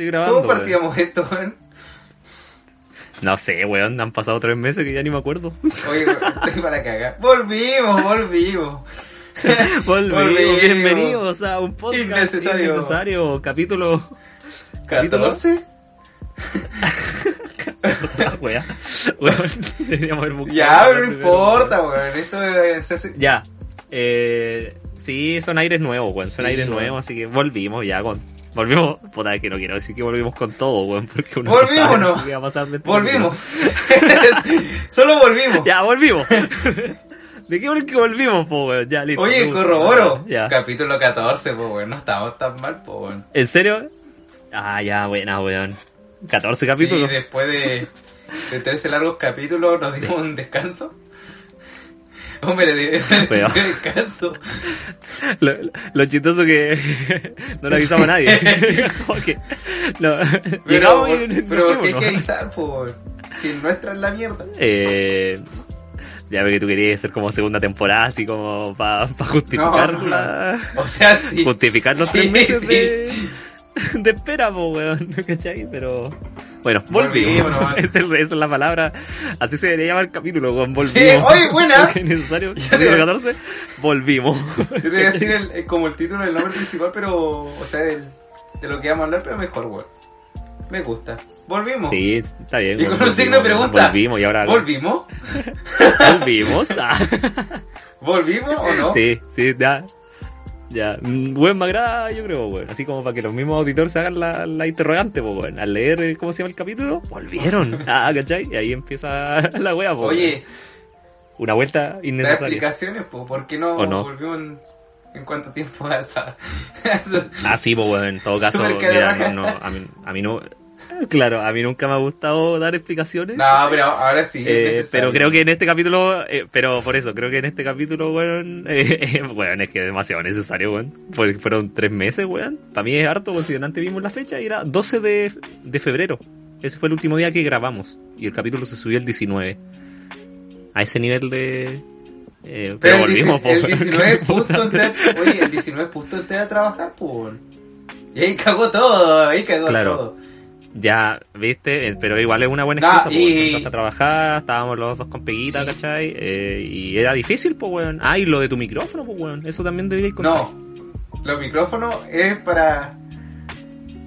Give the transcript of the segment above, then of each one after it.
Estoy grabando. ¿Cómo weón. partíamos esto, weón? No sé, weón. Han pasado tres meses que ya ni me acuerdo. Oye, weón, estoy para cagar. Volvimos, volvimos. Volvimos. Volvimos. Bienvenidos a un podcast Innecesario. innecesario, capítulo. Capítulo. ¿14? Ah. Weón, deberíamos haber buscado Ya, no primero, importa, weón. Esto es- hace... Ya. Eh, sí, son aires nuevos, weón. Son Sí, aires weón. nuevos, así que volvimos ya con. Volvimos. Puta, es que no quiero decir que volvimos con todo, weón. Porque uno Volvimos, sabe ¿no? va a pasar Volvimos. Solo volvimos. Ya, volvimos. ¿De qué que volvimos, po, weón? Ya, listo. Oye, corroboro. Ya. Capítulo 14, pues, weón. No estamos tan mal, pues, weón. ¿En serio? Ah, ya, buena, weón. 14 capítulos. Sí, después de, de 13 largos capítulos nos dimos un descanso. Hombre, de, descanso. Lo, lo chistoso que no le avisamos a nadie. No, Pero, y pero ¿por qué hay que avisar, pues? Si nuestra es la mierda. Eh, ya ve que tú querías hacer como segunda temporada, así como para justificar No, no. la- O sea, sí. justificar los Sí, tres meses sí. de, de espera, po, weón, ¿cachai? Pero, bueno, volvimos. Es, esa es la palabra, así se debería llamar el capítulo, weón, volvimos. Sí, oye, buena. Es necesario, Ya te- capítulo 14, volvimos. Yo te voy a decir el, el- como el título del nombre principal, pero. O sea, del- de lo que vamos a hablar, pero mejor, weón. Me gusta. Volvimos. Sí, está bien. Y con un signo de pregunta. Volvimos y ahora ¿Volvimos? volvimos. Ah. ¿Volvimos o no? Sí, sí, ya. Ya, Mm, weón, me agrada, yo creo, weón. Así como para que los mismos auditores se hagan la, la interrogante, pues, weón. Al leer, ¿cómo se llama el capítulo? Volvieron. Ah, ¿cachai? Y ahí empieza la wea, pues. Oye, Una vuelta innecesaria. explicaciones, pues. ¿Por qué no, ¿O no? volvimos en, en cuánto tiempo? Esa- Ah, sí, pues, weón. En todo caso, mira, no, a, mí, a mí no. Claro, a mí nunca me ha gustado dar explicaciones. no, pero ahora sí. Eh, pero creo que en este capítulo, eh, pero por eso, creo que en este capítulo, weón, eh, weón, es que es demasiado necesario, weón. Fue- Fueron tres meses, weón. Para mí es harto, considerando antes vimos la fecha y era 12 de, de febrero. Ese fue el último día que grabamos. Y el capítulo se subió el 19. A ese nivel de... eh, pero, Pero el, volvimos, el weón. 19 es justo antes, oye, el 19 es justo antes de trabajar, pues. Y ahí cagó todo, ahí cagó Claro. todo. Ya, viste, Eh, pero igual es una buena excusa, po, y- entraste a trabajar, estábamos los dos con peguita, Sí. ¿cachai? Eh, y era difícil, pues, weón. Ah, y lo de tu micrófono, pues, weón. Eso también debería contar. No, los micrófonos es para.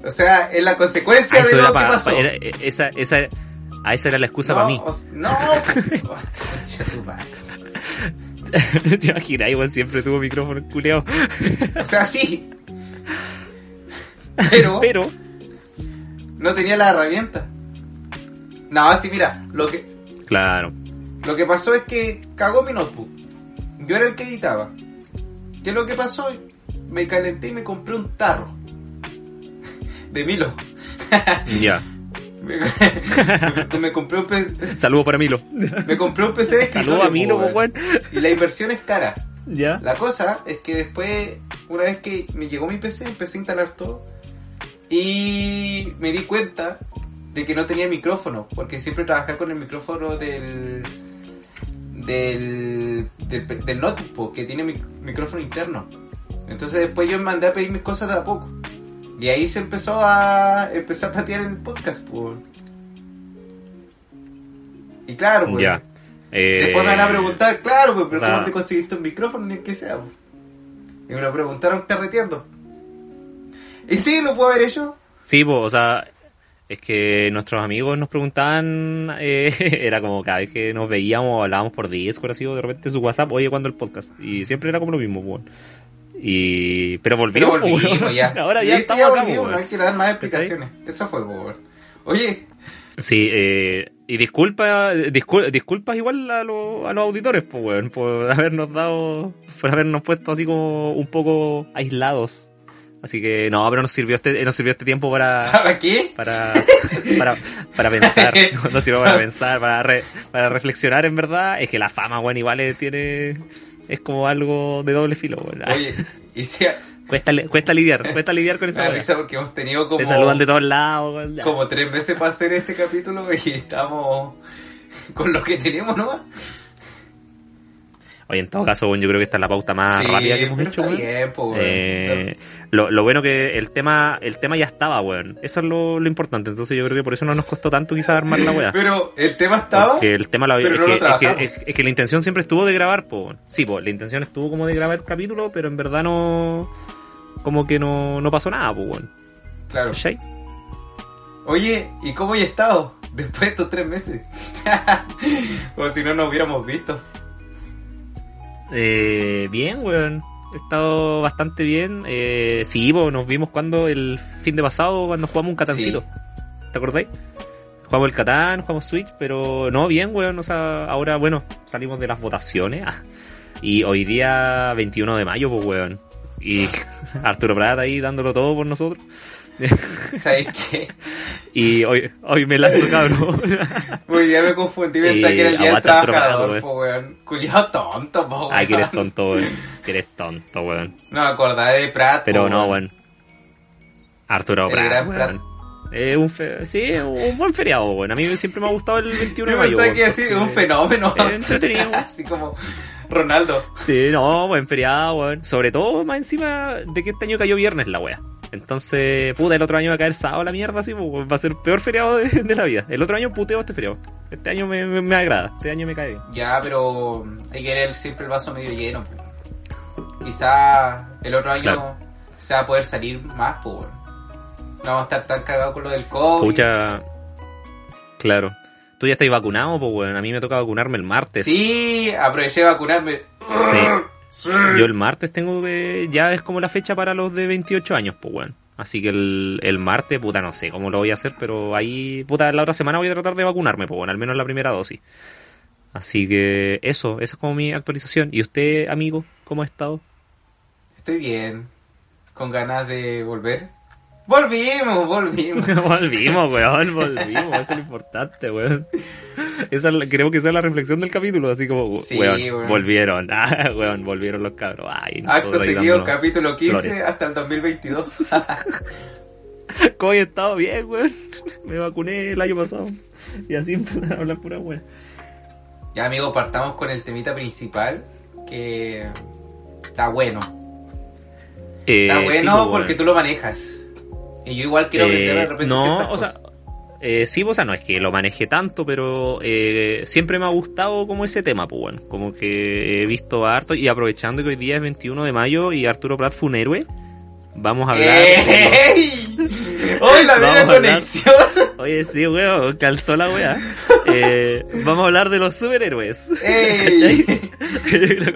O sea, es la consecuencia Ah, de lo que pasó. pa- era- eh, esa, esa, ah, esa era la excusa no, para mí. o s- no. ¿Te imaginas? Igual siempre tuvo micrófono culeado. o sea, sí. Pero, Pero, no tenía la herramienta. No, sí, mira, lo que, claro. lo que pasó es que cagó mi notebook. Yo era el que editaba. ¿Qué es lo que pasó? Me calenté y me compré un tarro. De Milo. Ya. Me, me- me compré un pe- Saludo para Milo. me compré un PC de Saludo a Milo, weón. Y la inversión es cara. Ya. La cosa es que después, una vez que me llegó mi PC, empecé a instalar todo. Y me di cuenta de que no tenía micrófono, porque siempre trabajaba con el micrófono del del, del, del notebook, que tiene mic- micrófono interno. Entonces después yo me mandé a pedir mis cosas de a poco. Y ahí se empezó a empezar a patear el podcast, pues. Y claro, pues. Ya. Eh, Después me van a preguntar, claro, pues, pero o sea- ¿cómo te conseguiste un micrófono ni que sea? pues? Y me lo preguntaron carreteando. Y sí, lo puedo haber hecho. Sí, pues, o sea, es que nuestros amigos nos preguntaban, eh, era como cada vez que nos veíamos, hablábamos por Discord, así, o de repente su WhatsApp, oye, ¿cuándo el podcast? Y siempre era como lo mismo, pues. Y, pero Pero volvimos, po, volvimos weón. ya. Ahora ya estamos acá, po, volvimos, no weón. hay que dar más explicaciones. Eso fue, weón. Oye, Sí, eh, y disculpa, discul- disculpas igual a, los- a los auditores, pues, weón, por habernos dado, por habernos puesto así como un poco aislados. Así que no, pero nos sirvió este, nos sirvió este tiempo para, ¿para qué? para, para, para pensar, nos sirvió para pensar, para, re- para reflexionar en verdad. Es que la fama, weón, igual es- tiene, es como algo de doble filo, weón. Oye, y si Cuesta, li- cuesta lidiar, cuesta lidiar con me esa weá. risa porque hemos tenido como, Te saludan de todos lados, como tres meses para hacer este capítulo y estamos con lo que tenemos nomás. Oye, en todo caso, yo creo que esta es la pauta más Sí, rápida que hemos hecho, weón. bien, po, weón. Eh, lo, lo bueno que el tema el tema ya estaba, weón. Eso es lo, lo importante. Entonces yo creo que por eso no nos costó tanto quizás armar la weá. Pero el tema estaba. El tema lo había- pero es, no lo que, es, que, es- es que la intención siempre estuvo de grabar, po. Sí, pues la intención estuvo como de grabar el capítulo, pero en verdad no como que no, no pasó nada, pues, weón. Claro. ¿Cachai? Oye, ¿y cómo he estado? Después de estos tres meses. Como si no nos hubiéramos visto. Eh, bien, weón. He estado bastante bien. Eh, sí, po, nos vimos cuando el fin de pasado, cuando jugamos un catancito. ¿Te acordáis? Jugamos el Catán, jugamos Switch, pero no, bien, weón. O sea, ahora, bueno, salimos de las votaciones. Y hoy día, 21 de mayo, pues, weón. Y Arturo Prat ahí dándolo todo por nosotros. ¿Sabes qué? Y hoy, hoy me lanzo, cabrón. Hoy día me confundí, pensaba que era el día del trabajador, weón. po, weón. Culiado tonto, po, weón. Ay, que eres tonto, weón. Que eres tonto, weón. No acordaba de Pratt, Pero po, no, weón. Arturo Prat, gran weón. Eh, un fe- sí, un buen feriado, weón. A mí siempre me ha gustado el 21 de Yo mayo. pensaba weón, que decir un fenómeno. Eh, entretenido. Así como Ronaldo. Sí, no, buen feriado, weón. Sobre todo, más encima de que este año cayó viernes la wea. Entonces, puta, el otro año va a caer sábado la mierda, así, pues, va a ser peor feriado de, de la vida. El otro año puteo este feriado. Este año me, me, me agrada, este año me cae bien. Ya, pero hay que ver siempre el vaso medio lleno. po. Quizá el otro año Claro. se va a poder salir más, weón. No vamos a estar tan cagados con lo del COVID. Pucha, claro. Tú ya estás vacunado, pues, weón. A mí me toca vacunarme el martes. Sí, aproveché de vacunarme. Sí. Sí. Yo el martes tengo que. Ya es como la fecha para los de 28 años, pues, weón. Así que el, el martes, puta, no sé cómo lo voy a hacer, pero ahí, puta, la otra semana voy a tratar de vacunarme, pues, bueno, al menos la primera dosis. Así que eso, esa es como mi actualización. ¿Y usted, amigo, cómo ha estado? Estoy bien. Con ganas de volver. Volvimos, volvimos. volvimos, weón, volvimos, eso es lo importante, weón. Esa creo que esa es la reflexión del capítulo, así como, Sí, weón, weón. volvieron, ah, weón, volvieron los cabros. Ay, Acto seguido, capítulo 15 flores. hasta el 2022. ¿Cómo he estado bien, weón? Me vacuné el año pasado. Y así empecé a hablar pura weón. ya, amigo, partamos con el temita principal. Que está bueno. Eh, Está bueno pues, porque tú lo manejas. Y yo igual quiero aprender de Eh, repente No, o sea, eh, sí, o sea, no es que lo maneje tanto, pero eh, siempre me ha gustado como ese tema, pues, weón. Como que he visto harto y aprovechando que hoy día es 21 de mayo y Arturo Prat fue un héroe, vamos a hablar... de ¡Ey! ¡Hoy la a hablar. conexión! Oye, sí, weón, calzó la weá. Eh, vamos a hablar de los superhéroes. ¡Ey!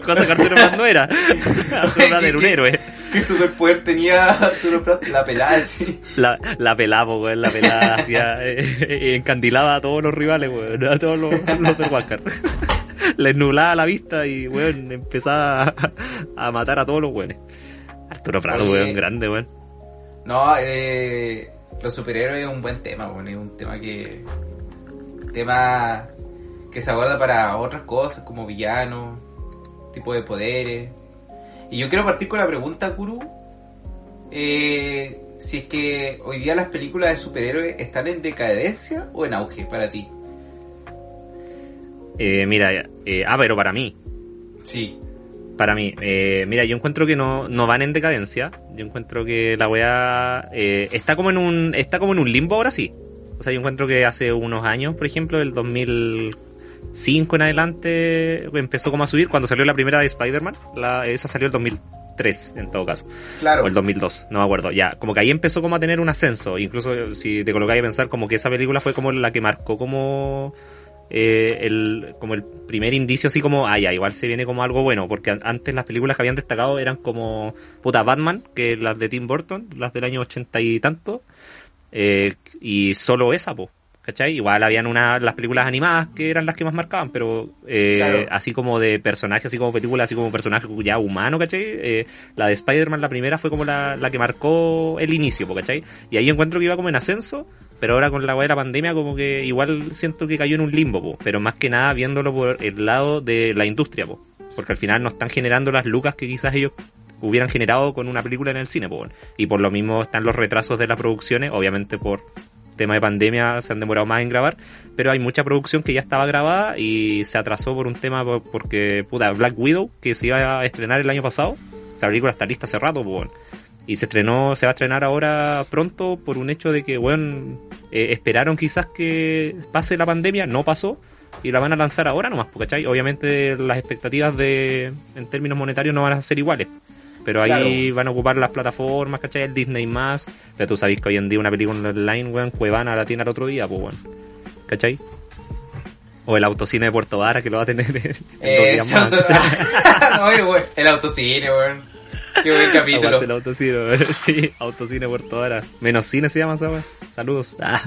Cosa que Arturo Prat no era. Arturo Prat era un ¿Qué- héroe. ¿Qué superpoder tenía Arturo Prat? La pelada, así. La, la pelaba, po, weón, la pelada hacía, eh, eh, encandilaba a todos los rivales, weón, a todos los, los del Huáscar. Les nublaba la vista y, weón, empezaba a, a matar a todos los weones. Arturo Prado, Oye. weón, grande, weón. No, eh, los superhéroes es un buen tema, bueno, es un tema que. tema que se aborda para otras cosas, como villanos, tipo de poderes. Y yo quiero partir con la pregunta, Kuru. Eh, si es que hoy día las películas de superhéroes están en decadencia o en auge para ti. Eh, mira, eh, ah, pero para mí, Sí. para mí, eh, mira, yo encuentro que no, no van en decadencia. Yo encuentro que la weá eh, está como en un está como en un limbo ahora sí. O sea, yo encuentro que hace unos años, por ejemplo, el 2005 en adelante, empezó como a subir cuando salió la primera de Spider-Man. Esa salió el 2003, en todo caso. Claro. O el 2002, no me acuerdo. Ya, como que ahí empezó como a tener un ascenso. Incluso si te colocáis a pensar como que esa película fue como la que marcó como eh, el, como el primer indicio así como, ah, ya, igual se viene como algo bueno, porque antes las películas que habían destacado eran como, puta, Batman, que las de Tim Burton, las del año ochenta y tanto, eh, y solo esa, pues. ¿Cachai? Igual habían una, las películas animadas que eran las que más marcaban, pero eh, Claro. así como de personajes, así como películas, así como personaje ya humano, ¿cachai? Eh, la de Spider-Man, la primera, fue como la, la que marcó el inicio, ¿cachai? Y ahí encuentro que iba como en ascenso, pero ahora con la de la pandemia como que igual siento que cayó en un limbo, po, pero más que nada viéndolo por el lado de la industria, po, porque al final no están generando las lucas que quizás ellos hubieran generado con una película en el cine, po, y por lo mismo están los retrasos de las producciones, obviamente por tema de pandemia se han demorado más en grabar, pero hay mucha producción que ya estaba grabada y se atrasó por un tema por- porque, puta, Black Widow, que se iba a estrenar el año pasado, esa película está lista hace rato, y se estrenó, se va a estrenar ahora pronto por un hecho de que, bueno, eh, esperaron quizás que pase la pandemia, no pasó, y la van a lanzar ahora nomás, ¿cachai? Obviamente las expectativas de, en términos monetarios no van a ser iguales. Pero ahí Claro. van a ocupar las plataformas, ¿cachai? El Disney más. Pero tú sabes que hoy en día una película online, weón, Cuevana la tiene al otro día, pues, weón. ¿Cachai? O el autocine de Puerto Vara que lo va a tener en, en dos Eh, días ese más. auto- no, el autocine, weón. Qué buen capítulo. Aguante el autocine, sí, autocine Puerto Vara. Menos cine se llama esa. Saludos. Ah,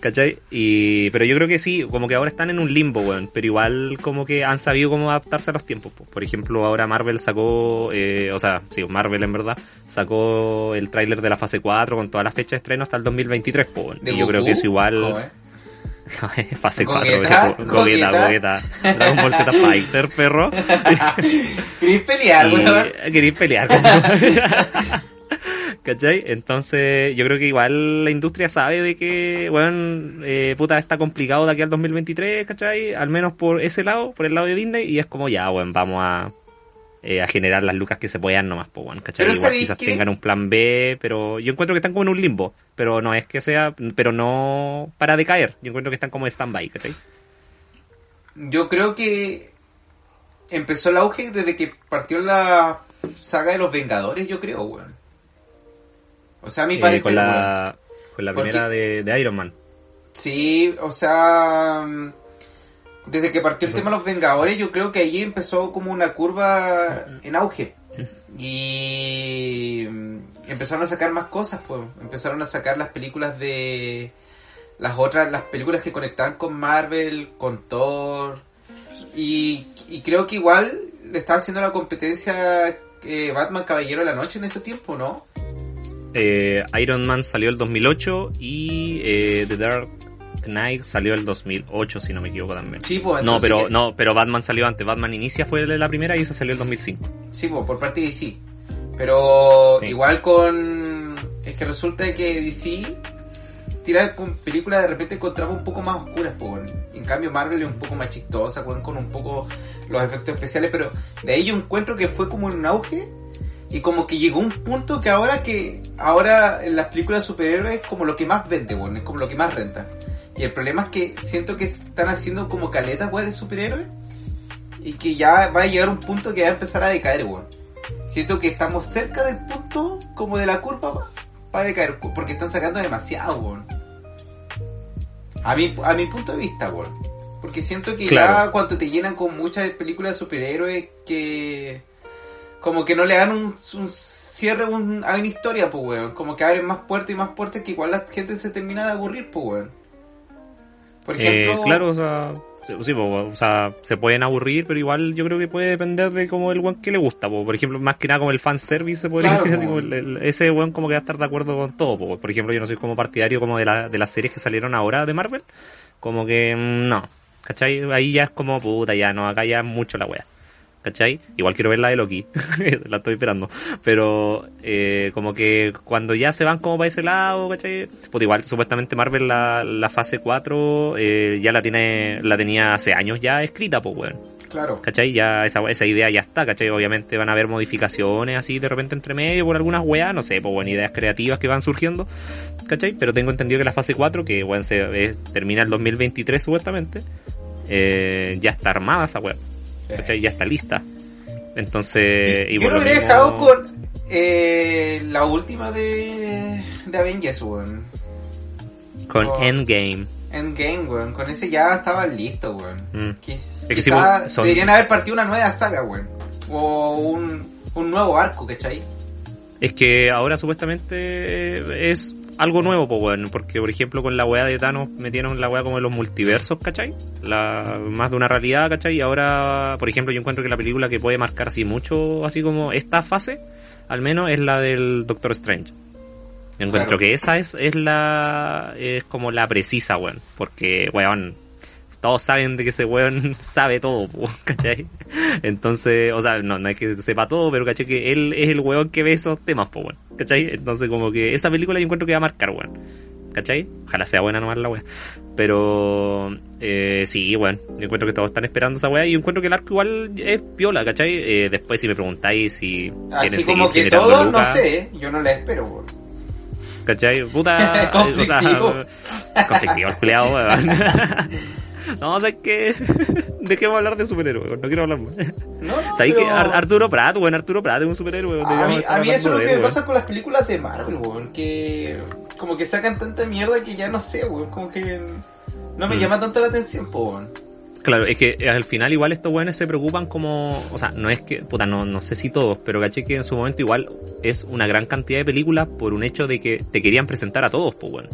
¿Cachai? Y, pero yo creo que sí, como que ahora están en un limbo, weón. Pero igual como que han sabido cómo adaptarse a los tiempos. po. Por ejemplo, ahora Marvel sacó, eh, o sea, sí, Marvel en verdad, sacó el tráiler de la fase 4 con todas las fechas de estreno hasta el 2023, po, weón. ¿De Y yo creo que eso igual... Fase 4, Gogueta, gogueta, gogueta, gogueta. Dragon Ball Z Fighter, perro. ¿Querés pelear, weón? queréis pelear. ¿Cachai? Entonces, yo creo que igual la industria sabe de que, bueno, eh, puta, está complicado de aquí al 2023, ¿cachai? Al menos por ese lado, por el lado de Disney, y es como ya, bueno, vamos a, eh, a generar las lucas que se puedan nomás, pues, bueno, ¿cachai? Igual ¿sabéis quizás tengan un plan B, pero yo encuentro que están como en un limbo, pero no es que sea, pero no para decaer, yo encuentro que están como stand-by, ¿cachai? Yo creo que empezó el auge desde que partió la saga de los Vengadores, yo creo, weón. O sea, a mi Eh, parecer, con weón. la, con la Porque- primera de, de Iron Man. Sí, o sea, desde que partió el tema de los Vengadores, yo creo que ahí empezó como una curva en auge. Y empezaron a sacar más cosas, pues. Empezaron a sacar las películas de las otras, las películas que conectaban con Marvel, con Thor. Y, y creo que igual le estaba haciendo la competencia eh, Batman Caballero de la Noche en ese tiempo, ¿no? Eh, Iron Man salió el 2008 y eh, The Dark Knight salió el 2008, si no me equivoco también. Sí, pues. no, pero que- no, pero Batman salió antes. Batman Inicia fue la primera y esa salió el 2005. Sí, po, por parte de DC. Pero Sí. igual con... Es que resulta que DC tira con películas de repente encontramos un poco más oscuras, weón. En cambio Marvel es un poco más chistosa, con un poco los efectos especiales, pero de ahí yo encuentro que fue como en un auge y como que llegó un punto que ahora que ahora en las películas superhéroes es como lo que más vende, weón, es como lo que más renta. Y el problema es que siento que están haciendo como caletas, weón, de superhéroes y que ya va a llegar un punto que va a empezar a decaer, weón. Siento que estamos cerca del punto como de la curva para decaer, porque están sacando demasiado, weón. A mi, a mi punto de vista, weón. Porque siento que Claro. ya cuando te llenan con muchas películas de superhéroes que como que no le dan un, un cierre un- a una historia, pues, weón. Como que abren más puertas y más puertas que igual la gente se termina de aburrir, pues, weón. Por Eh, claro, o sea, sí, o sea, se pueden aburrir, pero igual yo creo que puede depender de como el weón que le gusta. po. Por ejemplo, más que nada como el fanservice, se podría Claro, decir así, como el- el- ese weón como que va a estar de acuerdo con todo. po. Por ejemplo, yo no soy como partidario como de, la, de las series que salieron ahora de Marvel. Como que mm, no, ¿cachai? Ahí ya es como puta, ya no, acá ya es mucho la wea. ¿Cachai? Igual quiero ver la de Loki, la estoy esperando. Pero eh, como que cuando ya se van como para ese lado, ¿cachai? Pues igual supuestamente Marvel la, la fase 4 eh, ya la tiene la tenía hace años ya escrita, pues weón. claro. ¿Cachai? Ya esa, esa idea ya está, ¿cachai? Obviamente van a haber modificaciones así de repente entre medio por algunas weas, no sé, pues bueno, ideas creativas que van surgiendo, ¿cachai? Pero tengo entendido que la fase 4, que bueno, se, eh, termina el 2023 supuestamente, eh, ya está armada esa wea, ¿cachai? Ya está lista. Entonces, y Yo lo hubiera mismo- dejado con eh, la última de, de Avengers, weón. con Oh. Endgame. Endgame, weón. Con ese ya estaban listos, weón. Mm. Que, Es que quizá sí, weón, son- Deberían haber partido una nueva saga, weón. O un, un nuevo arco, ¿cachai? Es que ahora supuestamente es algo nuevo, pues bueno, porque por ejemplo con la weá de Thanos metieron la weá como de los multiversos, ¿cachai? La, más de una realidad, ¿cachai? Y ahora, por ejemplo, yo encuentro que la película que puede marcar así mucho, así como esta fase, al menos es la del Doctor Strange. Yo encuentro Claro. que esa es, es la, es como la precisa, weón, porque, weón, todos saben de que ese weón sabe todo, ¿cachai? Entonces, o sea, no, no es que sepa todo, pero ¿cachai? Que él es el weón que ve esos temas, po, weón, ¿cachai? Entonces, como que esa película yo encuentro que va a marcar, weón, ¿cachai? Ojalá sea buena nomás la weá. Pero, eh, sí, weón, yo encuentro que todos están esperando esa weá y yo encuentro que el arco igual es piola, ¿cachai? Eh, después, si me preguntáis si Así como que generando todo, no sé, yo no la espero, weón. ¿Cachai? Puta. Conflictivo. O sea, conflictivo, el culiao, weón. No, o sea, es que. Dejemos hablar de superhéroes, no quiero hablar más. No, no, ¿Sabes pero- que Ar- Arturo Pratt, weón, Arturo Pratt es un superhéroe. A mí, a mí eso es lo que me pasa con las películas de Marvel, weón. Que como que sacan tanta mierda que ya no sé, weón. Como que no me Mm. llama tanto la atención, weón. Claro, es que al final igual estos weones se preocupan como, o sea, no es que, puta, no, no sé si todos, pero caché que en su momento igual es una gran cantidad de películas por un hecho de que te querían presentar a todos, pues bueno.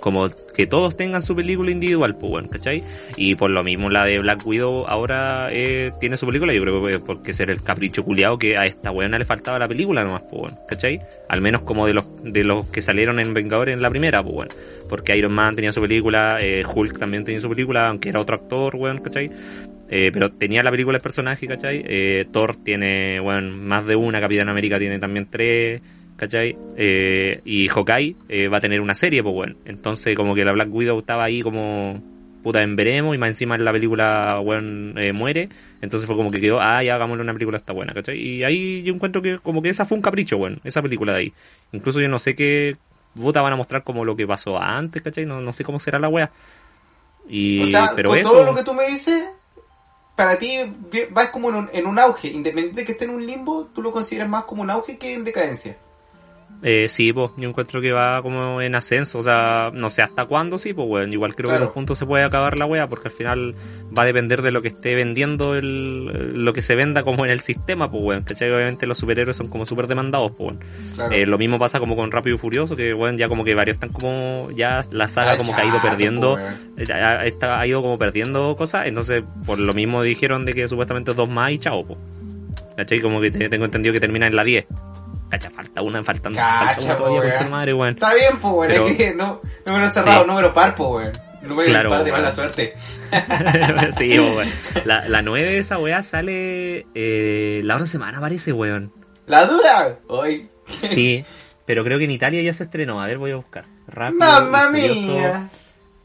Como que todos tengan su película individual, pues bueno, ¿cachai? Y por lo mismo la de Black Widow ahora eh, tiene su película, yo creo que porque ser el capricho culiado que a esta weona le faltaba la película nomás, pues bueno, ¿cachai? Al menos como de los, de los que salieron en Vengadores en la primera, pues bueno. Porque Iron Man tenía su película, eh, Hulk también tenía su película, aunque era otro actor, weón, ¿cachai? Eh, pero tenía la película el personaje, ¿cachai? Eh, Thor tiene, bueno, más de una, Capitán América tiene también tres, ¿cachai? Eh, y Hawkeye eh, va a tener una serie, pues bueno. Entonces como que la Black Widow estaba ahí como puta en veremos y más encima en la película, weón, eh, muere. Entonces fue como que quedó, ah, ya hagámosle una película esta buena, ¿cachai? Y ahí yo encuentro que como que esa fue un capricho, weón, esa película de ahí. Incluso yo no sé qué puta van a mostrar como lo que pasó antes, ¿cachai? No, no sé cómo será la wea. Y, o sea, pero con eso... todo lo que tú me dices, para ti vas como en un, en un auge. Independiente de que esté en un limbo, tú lo consideras más como un auge que en decadencia. Eh, sí, pues yo encuentro que va como en ascenso, o sea, no sé hasta cuándo, sí, pues bueno, igual creo que en un punto se puede acabar la wea, porque al final va a depender de lo que esté vendiendo, el, lo que se venda como en el sistema, pues bueno, ¿cachai? Obviamente los superhéroes son como súper demandados, pues bueno. Claro. Eh, lo mismo pasa como con Rápido y Furioso, que bueno, ya como que varios están como, ya la saga Ah, como que ha ido perdiendo, eh, ha, está- ha ido como perdiendo cosas, entonces por lo mismo dijeron de que supuestamente dos más y chao, pues. ¿Cachai? Como que te- tengo entendido que termina en la 10. Cacha, falta una, faltan, falta Cacha, una po, todavía, madre, weón. Está bien, pues, weón. Pero- Es que no, número cerrado, Sí. número par, pues, weón. Número Claro, par de mala suerte. sí, po, weón. La, la 9 de esa weá sale eh, la otra semana, parece, weón. La dura, hoy. Sí, pero creo que en Italia ya se estrenó. A ver, voy a buscar. Rápido Mamma mía.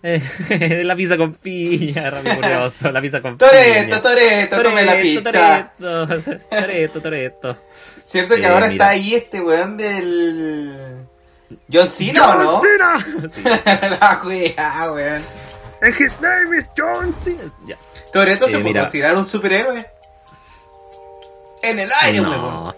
Eh, la pizza con piña, rápido y furioso, la pizza con Toreto, piña. Toreto, come la pizza. Toreto, Toreto, Toreto. Cierto que Eh, ahora mira. está ahí este weón del. John Cena, ¿o no? John Cena. la wea, weón. And his name is John Cena. Ya. Toreto se Eh, puede considerar un superhéroe. En el aire, weón. No, así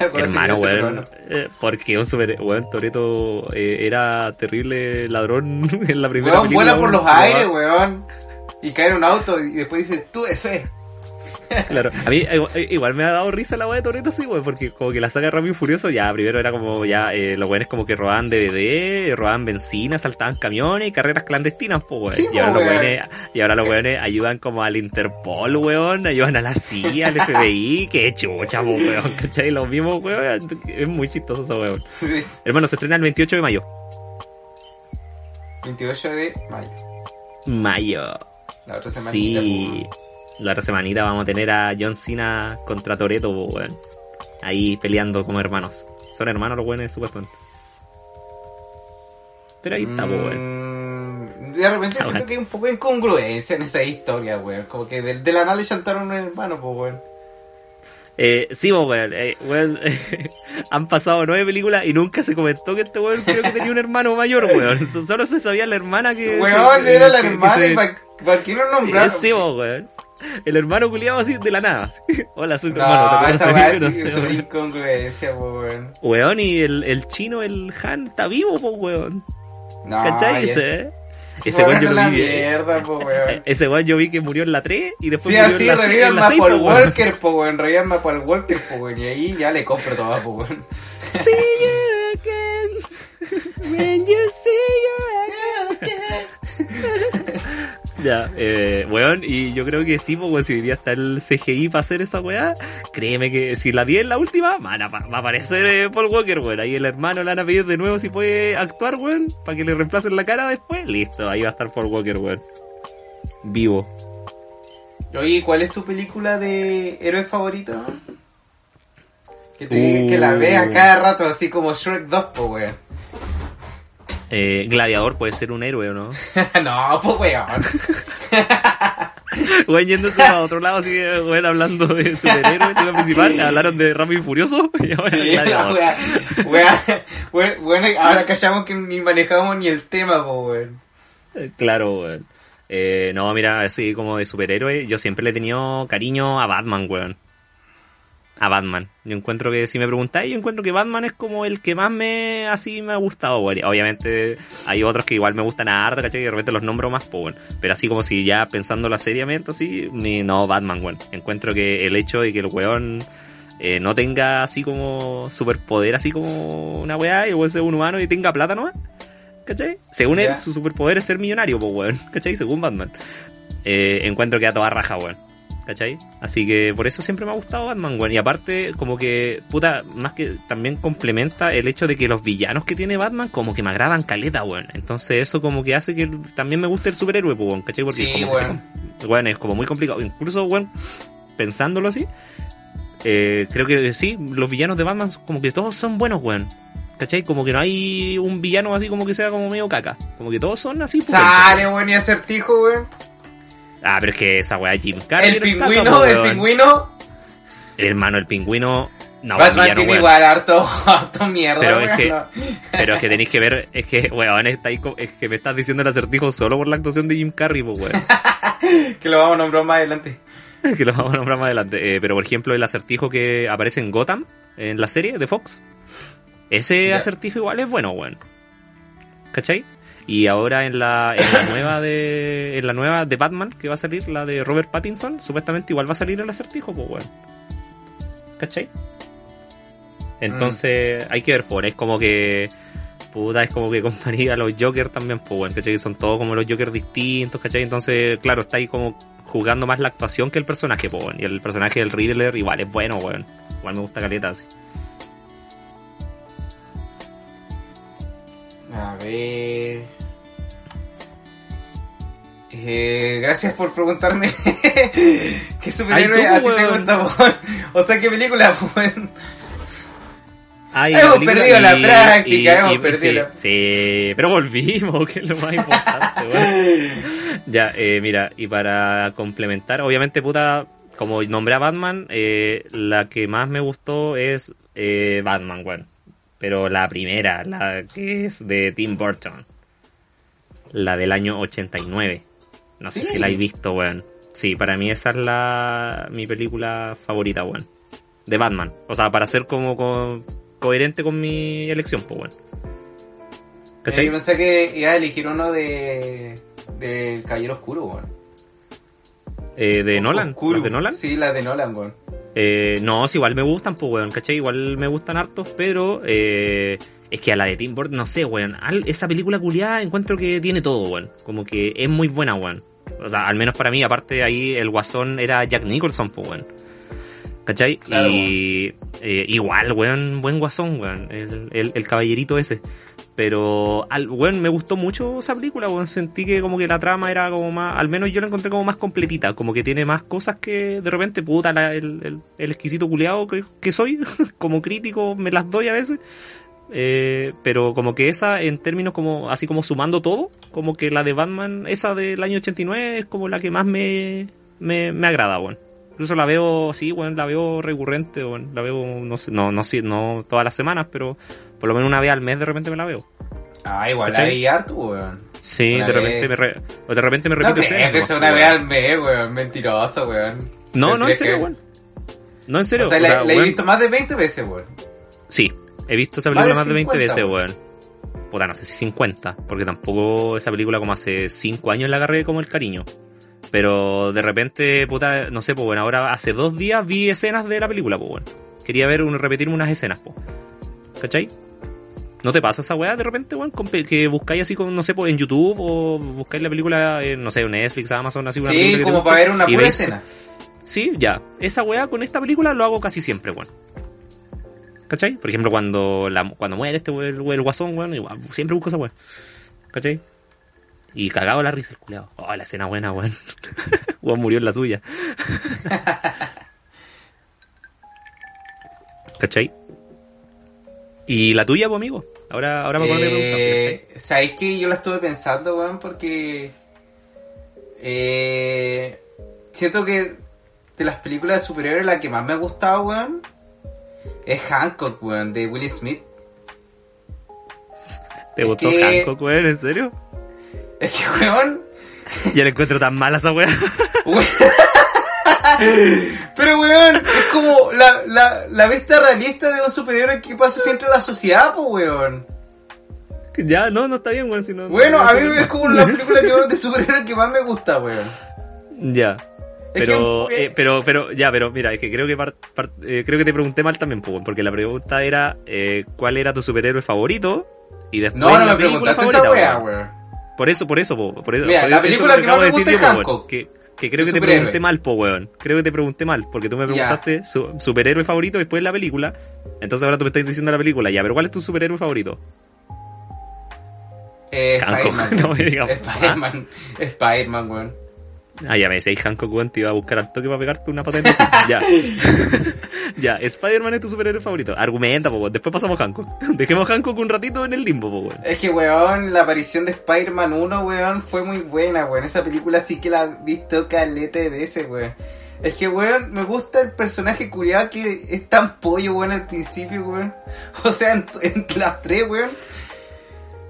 hermano, weón. eh, porque un super. Weón, Toreto eh, era terrible ladrón en la primera Weón película. vuela por los aires, weón. Y cae en un auto y después dice, tuve fe. Claro, a mí eh, igual me ha dado risa la weá de Toreto, sí, weón, porque como que la saga Rápido y Furioso, ya primero era como, ya, eh, los weones como que robaban DVD, robaban benzina, saltaban camiones y carreras clandestinas, pues, weón. Sí, y, ahora weón. weones, y ahora los weones ayudan como al Interpol, weón, ayudan a la CIA, al FBI, qué chucha, weón, ¿cachai? Los mismos, weón, es muy chistoso eso, weón. Hermano, se estrena el 28 de mayo. 28 de mayo. Mayo. La otra semana. Sí, la otra semanita vamos a tener a John Cena contra Toreto, weón. Ahí peleando como hermanos. Son hermanos los weones, supuestamente. Pero ahí está, po, weón. Mm, De repente Ah, siento bueno. que hay un poco de incongruencia en esa historia, weón. Como que de, de la nada le chantaron un hermano, pues, weón. Eh, sí, po, weón. Eh, han pasado nueve películas y nunca se comentó que este weón creo que tenía un hermano mayor, weón. Solo se sabía la hermana que. Weón, que- era la que- que hermana se- y para qué no nombraron. Eh, sí, weón. El hermano culiado así de la nada. así. Hola, soy tu No, hermano. ¿te esa weá No sé, es weón. incongruencia, weón. Weón, y el, el chino, el Han, está vivo, po, weón. No, ¿Cachai? Ese, Sí, ese weón yo lo vi. mierda, po, weón. Ese weón yo vi que murió en la 3 y después Sí, murió así, revivan en la a 6, Paul po, weón. Walker, po, weón. Revivan a Paul Walker, po, weón. Y ahí ya le compro todo, po, weón. See you again. When you see you again. Ya, eh, weón, y yo creo que sí, pues, weón, si hoy día está el CGI para hacer esa weá, créeme que si la vi en la última, van a, va a aparecer eh, Paul Walker, weón. Ahí el hermano le van a pedir de nuevo si puede actuar, weón, para que le reemplacen la cara después. Listo, ahí va a estar Paul Walker, weón. Vivo. Oye, ¿cuál es tu película de héroe favorito? Que te Uh. que la veas cada rato, así como Shrek 2, po, weón. Eh, Gladiador puede ser un héroe, ¿o no? no, po, weón. Weón, yéndose a otro lado, así que, weón, hablando de superhéroes, tema principal, hablaron de Rápido y Furioso, y ahora Sí. Weón, Bueno, ahora callamos que ni manejamos ni el tema, weón. Eh, Claro, weón. Eh, no, mira, así como de superhéroe, yo siempre le he tenido cariño a Batman, weón. A Batman. Yo encuentro que, si me preguntáis, yo encuentro que Batman es como el que más me, así me ha gustado, weón. Y Obviamente hay otros que igual me gustan a harta, ¿cachai? Y de repente los nombro más, pues, weón. Pero así como si ya pensándolo seriamente, así, ni, no, Batman, weón. Encuentro que el hecho de que el weón eh, no tenga así como superpoder, así como una weá, y weón sea un humano y tenga plata nomás. ¿Cachai? Según él, su superpoder es ser millonario, pues, weón. ¿Cachai? Según Batman. Eh, encuentro que a toda raja, weón. ¿Cachai? Así que por eso siempre me ha gustado Batman, weón. Y aparte, como que, puta, más que también complementa el hecho de que los villanos que tiene Batman, como que me agradan caleta, weón. Entonces eso como que hace que también me guste el superhéroe, pues, weón. ¿Cachai? Porque Sí, como que weón. se- weón, es como muy complicado. Incluso, weón, pensándolo así, eh, creo que sí, los villanos de Batman como que todos son buenos, weón. ¿Cachai? Como que no hay un villano así como que sea como medio caca. Como que todos son así. pulentos. Sale, weón, y acertijo, weón. Ah, pero es que esa weá Jim Carrey. El pingüino, el weón. pingüino. Hermano, el pingüino. No, Batman tiene igual harto, harto mierda, Pero weón. es que- no. Pero es que tenéis que ver, es que, weón, está ahí es que me estás diciendo el acertijo solo por la actuación de Jim Carrey, pues, weón. Que lo vamos a nombrar más adelante. que lo vamos a nombrar más adelante. Eh, pero por ejemplo, el acertijo que aparece en Gotham, en la serie de Fox, ese acertijo igual es bueno, weón. ¿Cachai? Y ahora en la, en la nueva de en la nueva de Batman que va a salir, la de Robert Pattinson, supuestamente igual va a salir el acertijo, pues weón. ¿Cachai? Entonces hay que ver, por es como que puta, es como que comparía a los Jokers también, pues weón, ¿cachai? Que son todos como los Jokers distintos, ¿cachai? Entonces, claro, está ahí como jugando más la actuación que el personaje, pues weón. Y el personaje del Riddler igual es bueno, weón. Igual me gusta caleta así. A ver. Eh, gracias por preguntarme qué superhéroe a ¿cómo, ti te gusta, weón? O sea, qué película. Ay, Hemos perdido la práctica, hemos perdido sí, pero volvimos, que es lo más importante. Ya, eh, mira, y para complementar, obviamente, puta, como nombré a Batman, eh, la que más me gustó es eh, Batman, weón. Pero la primera, la que es de Tim Burton. La del año 89. No sé si la he visto, weón. Sí, para mí esa es la mi película favorita, weón. De Batman. O sea, para ser como co- coherente con mi elección, pues, weón. Eh, ¿Cachai? yo pensé que ibas a elegir uno de. del Caballero Oscuro, weón. Eh, de Nolan. Oscuro. ¿Las de Nolan? Sí, la de Nolan, weón. Eh, no, sí, igual me gustan, pues, weón, ¿cachai? Igual me gustan hartos, pero eh, es que a la de Tim Burton, no sé, weón. esa película culiada encuentro que tiene todo, weón. Como que es muy buena, weón. O sea, al menos para mí, aparte ahí el guasón era Jack Nicholson, pues, weón. ¿Cachai? Claro, y eh, igual, weón, buen guasón, weón. El, el, el caballerito ese. Pero, al, weón, me gustó mucho esa película, weón. Sentí que como que la trama era como más, al menos yo la encontré como más completita, como que tiene más cosas que de repente, puta, la- el, el, el exquisito culiado que, que soy, como crítico, me las doy a veces. Eh, pero como que esa, en términos como, así como sumando todo, como que la de Batman, esa del año 89, es como la que más me, me, me agrada, weón. Incluso la veo, sí, weón, la veo recurrente, weón. La veo, no sé, no, no, no todas las semanas, pero por lo menos una vez al mes de repente me la veo. Ah, igual la ¿Cachai? vi harto, weón. Sí, Una de repente vez. me, re- o de repente me No repito escenas, que sea una weón. vez al mes, weón. Mentiroso, weón. No, no, en serio, que- weón. No, en serio. O sea, o la, sea, la he weón, visto más de 20 veces, weón. Sí, he visto esa película más de 20 50, veces, weón. puta, no sé si 50, porque tampoco esa película como hace 5 años la agarré como el cariño. Pero de repente, puta, no sé, pues bueno, ahora hace dos días vi escenas de la película, pues bueno. Quería ver, un, repetirme unas escenas, pues. ¿Cachai? ¿No te pasa esa weá de repente, weón? Que buscáis así, con, no sé, pues en YouTube o buscáis la película, en, no sé, en Netflix, Amazon, así una Sí, como para ver una pura escena. Sí, ya. Esa weá con esta película lo hago casi siempre, weón. ¿Cachai? Por ejemplo, cuando la, cuando muere este weón, el, el guasón, weón, igual, siempre busco esa weá. ¿Cachai? Y cagado la risa el culeado. Oh, la escena buena, weón. weón murió en la suya. ¿Cachai? ¿Y la tuya, pues, amigo? Ahora, ahora me acuerdo de preguntar, Eh, ¿Sabéis que yo la estuve pensando, weón? Porque. Eh, siento que de las películas de superhéroes la que más me ha gustado, weón, es Hancock, weón, de Will Smith. ¿Te es gustó que- Hancock, weón? ¿En serio? Es que, weón. Ya la encuentro tan mala esa weón. Pero, weón, es como la, la, la vista realista de un superhéroe que pasa siempre en la sociedad, pues, weón. ya, no, no está bien, weón. Si no, Bueno, no- a mí es como la película que de superhéroe que más me gusta, weón. Ya. Pero, que- eh, pero, pero, ya, pero mira, es que creo que par- par- eh, creo que te pregunté mal también, pues, porque la pregunta era eh, ¿cuál era tu superhéroe favorito? Y después No, no la me preguntaste esa favorita, weón. Por eso, por eso, po, por eso. Mira, por la eso película que más acabo me de decir yo, po. Que, que creo que te pregunté mal, po, weón. Creo que te pregunté mal, porque tú me preguntaste su superhéroe favorito después de la película. Entonces ahora tú me estás diciendo la película, ya, pero ¿cuál es tu superhéroe favorito? Eh, Spider-Man. no me digas. Spider-Man. Spider-Man, weón. Ah, ya me decías Hancock, weón, te iba a buscar al toque para pegarte una patente. ya. ya, Spider-Man es tu superhéroe favorito. Argumenta, po, weón. Después pasamos a Hancock. Dejemos a Hancock un ratito en el limbo, po, weón. Es que, weón, la aparición de Spider-Man 1, weón, fue muy buena, weón. Esa película sí que la he visto calete de veces, weón. Es que, weón, me gusta el personaje culiado que es tan pollo, weón, al principio, weón. O sea, en, en las tres, weón.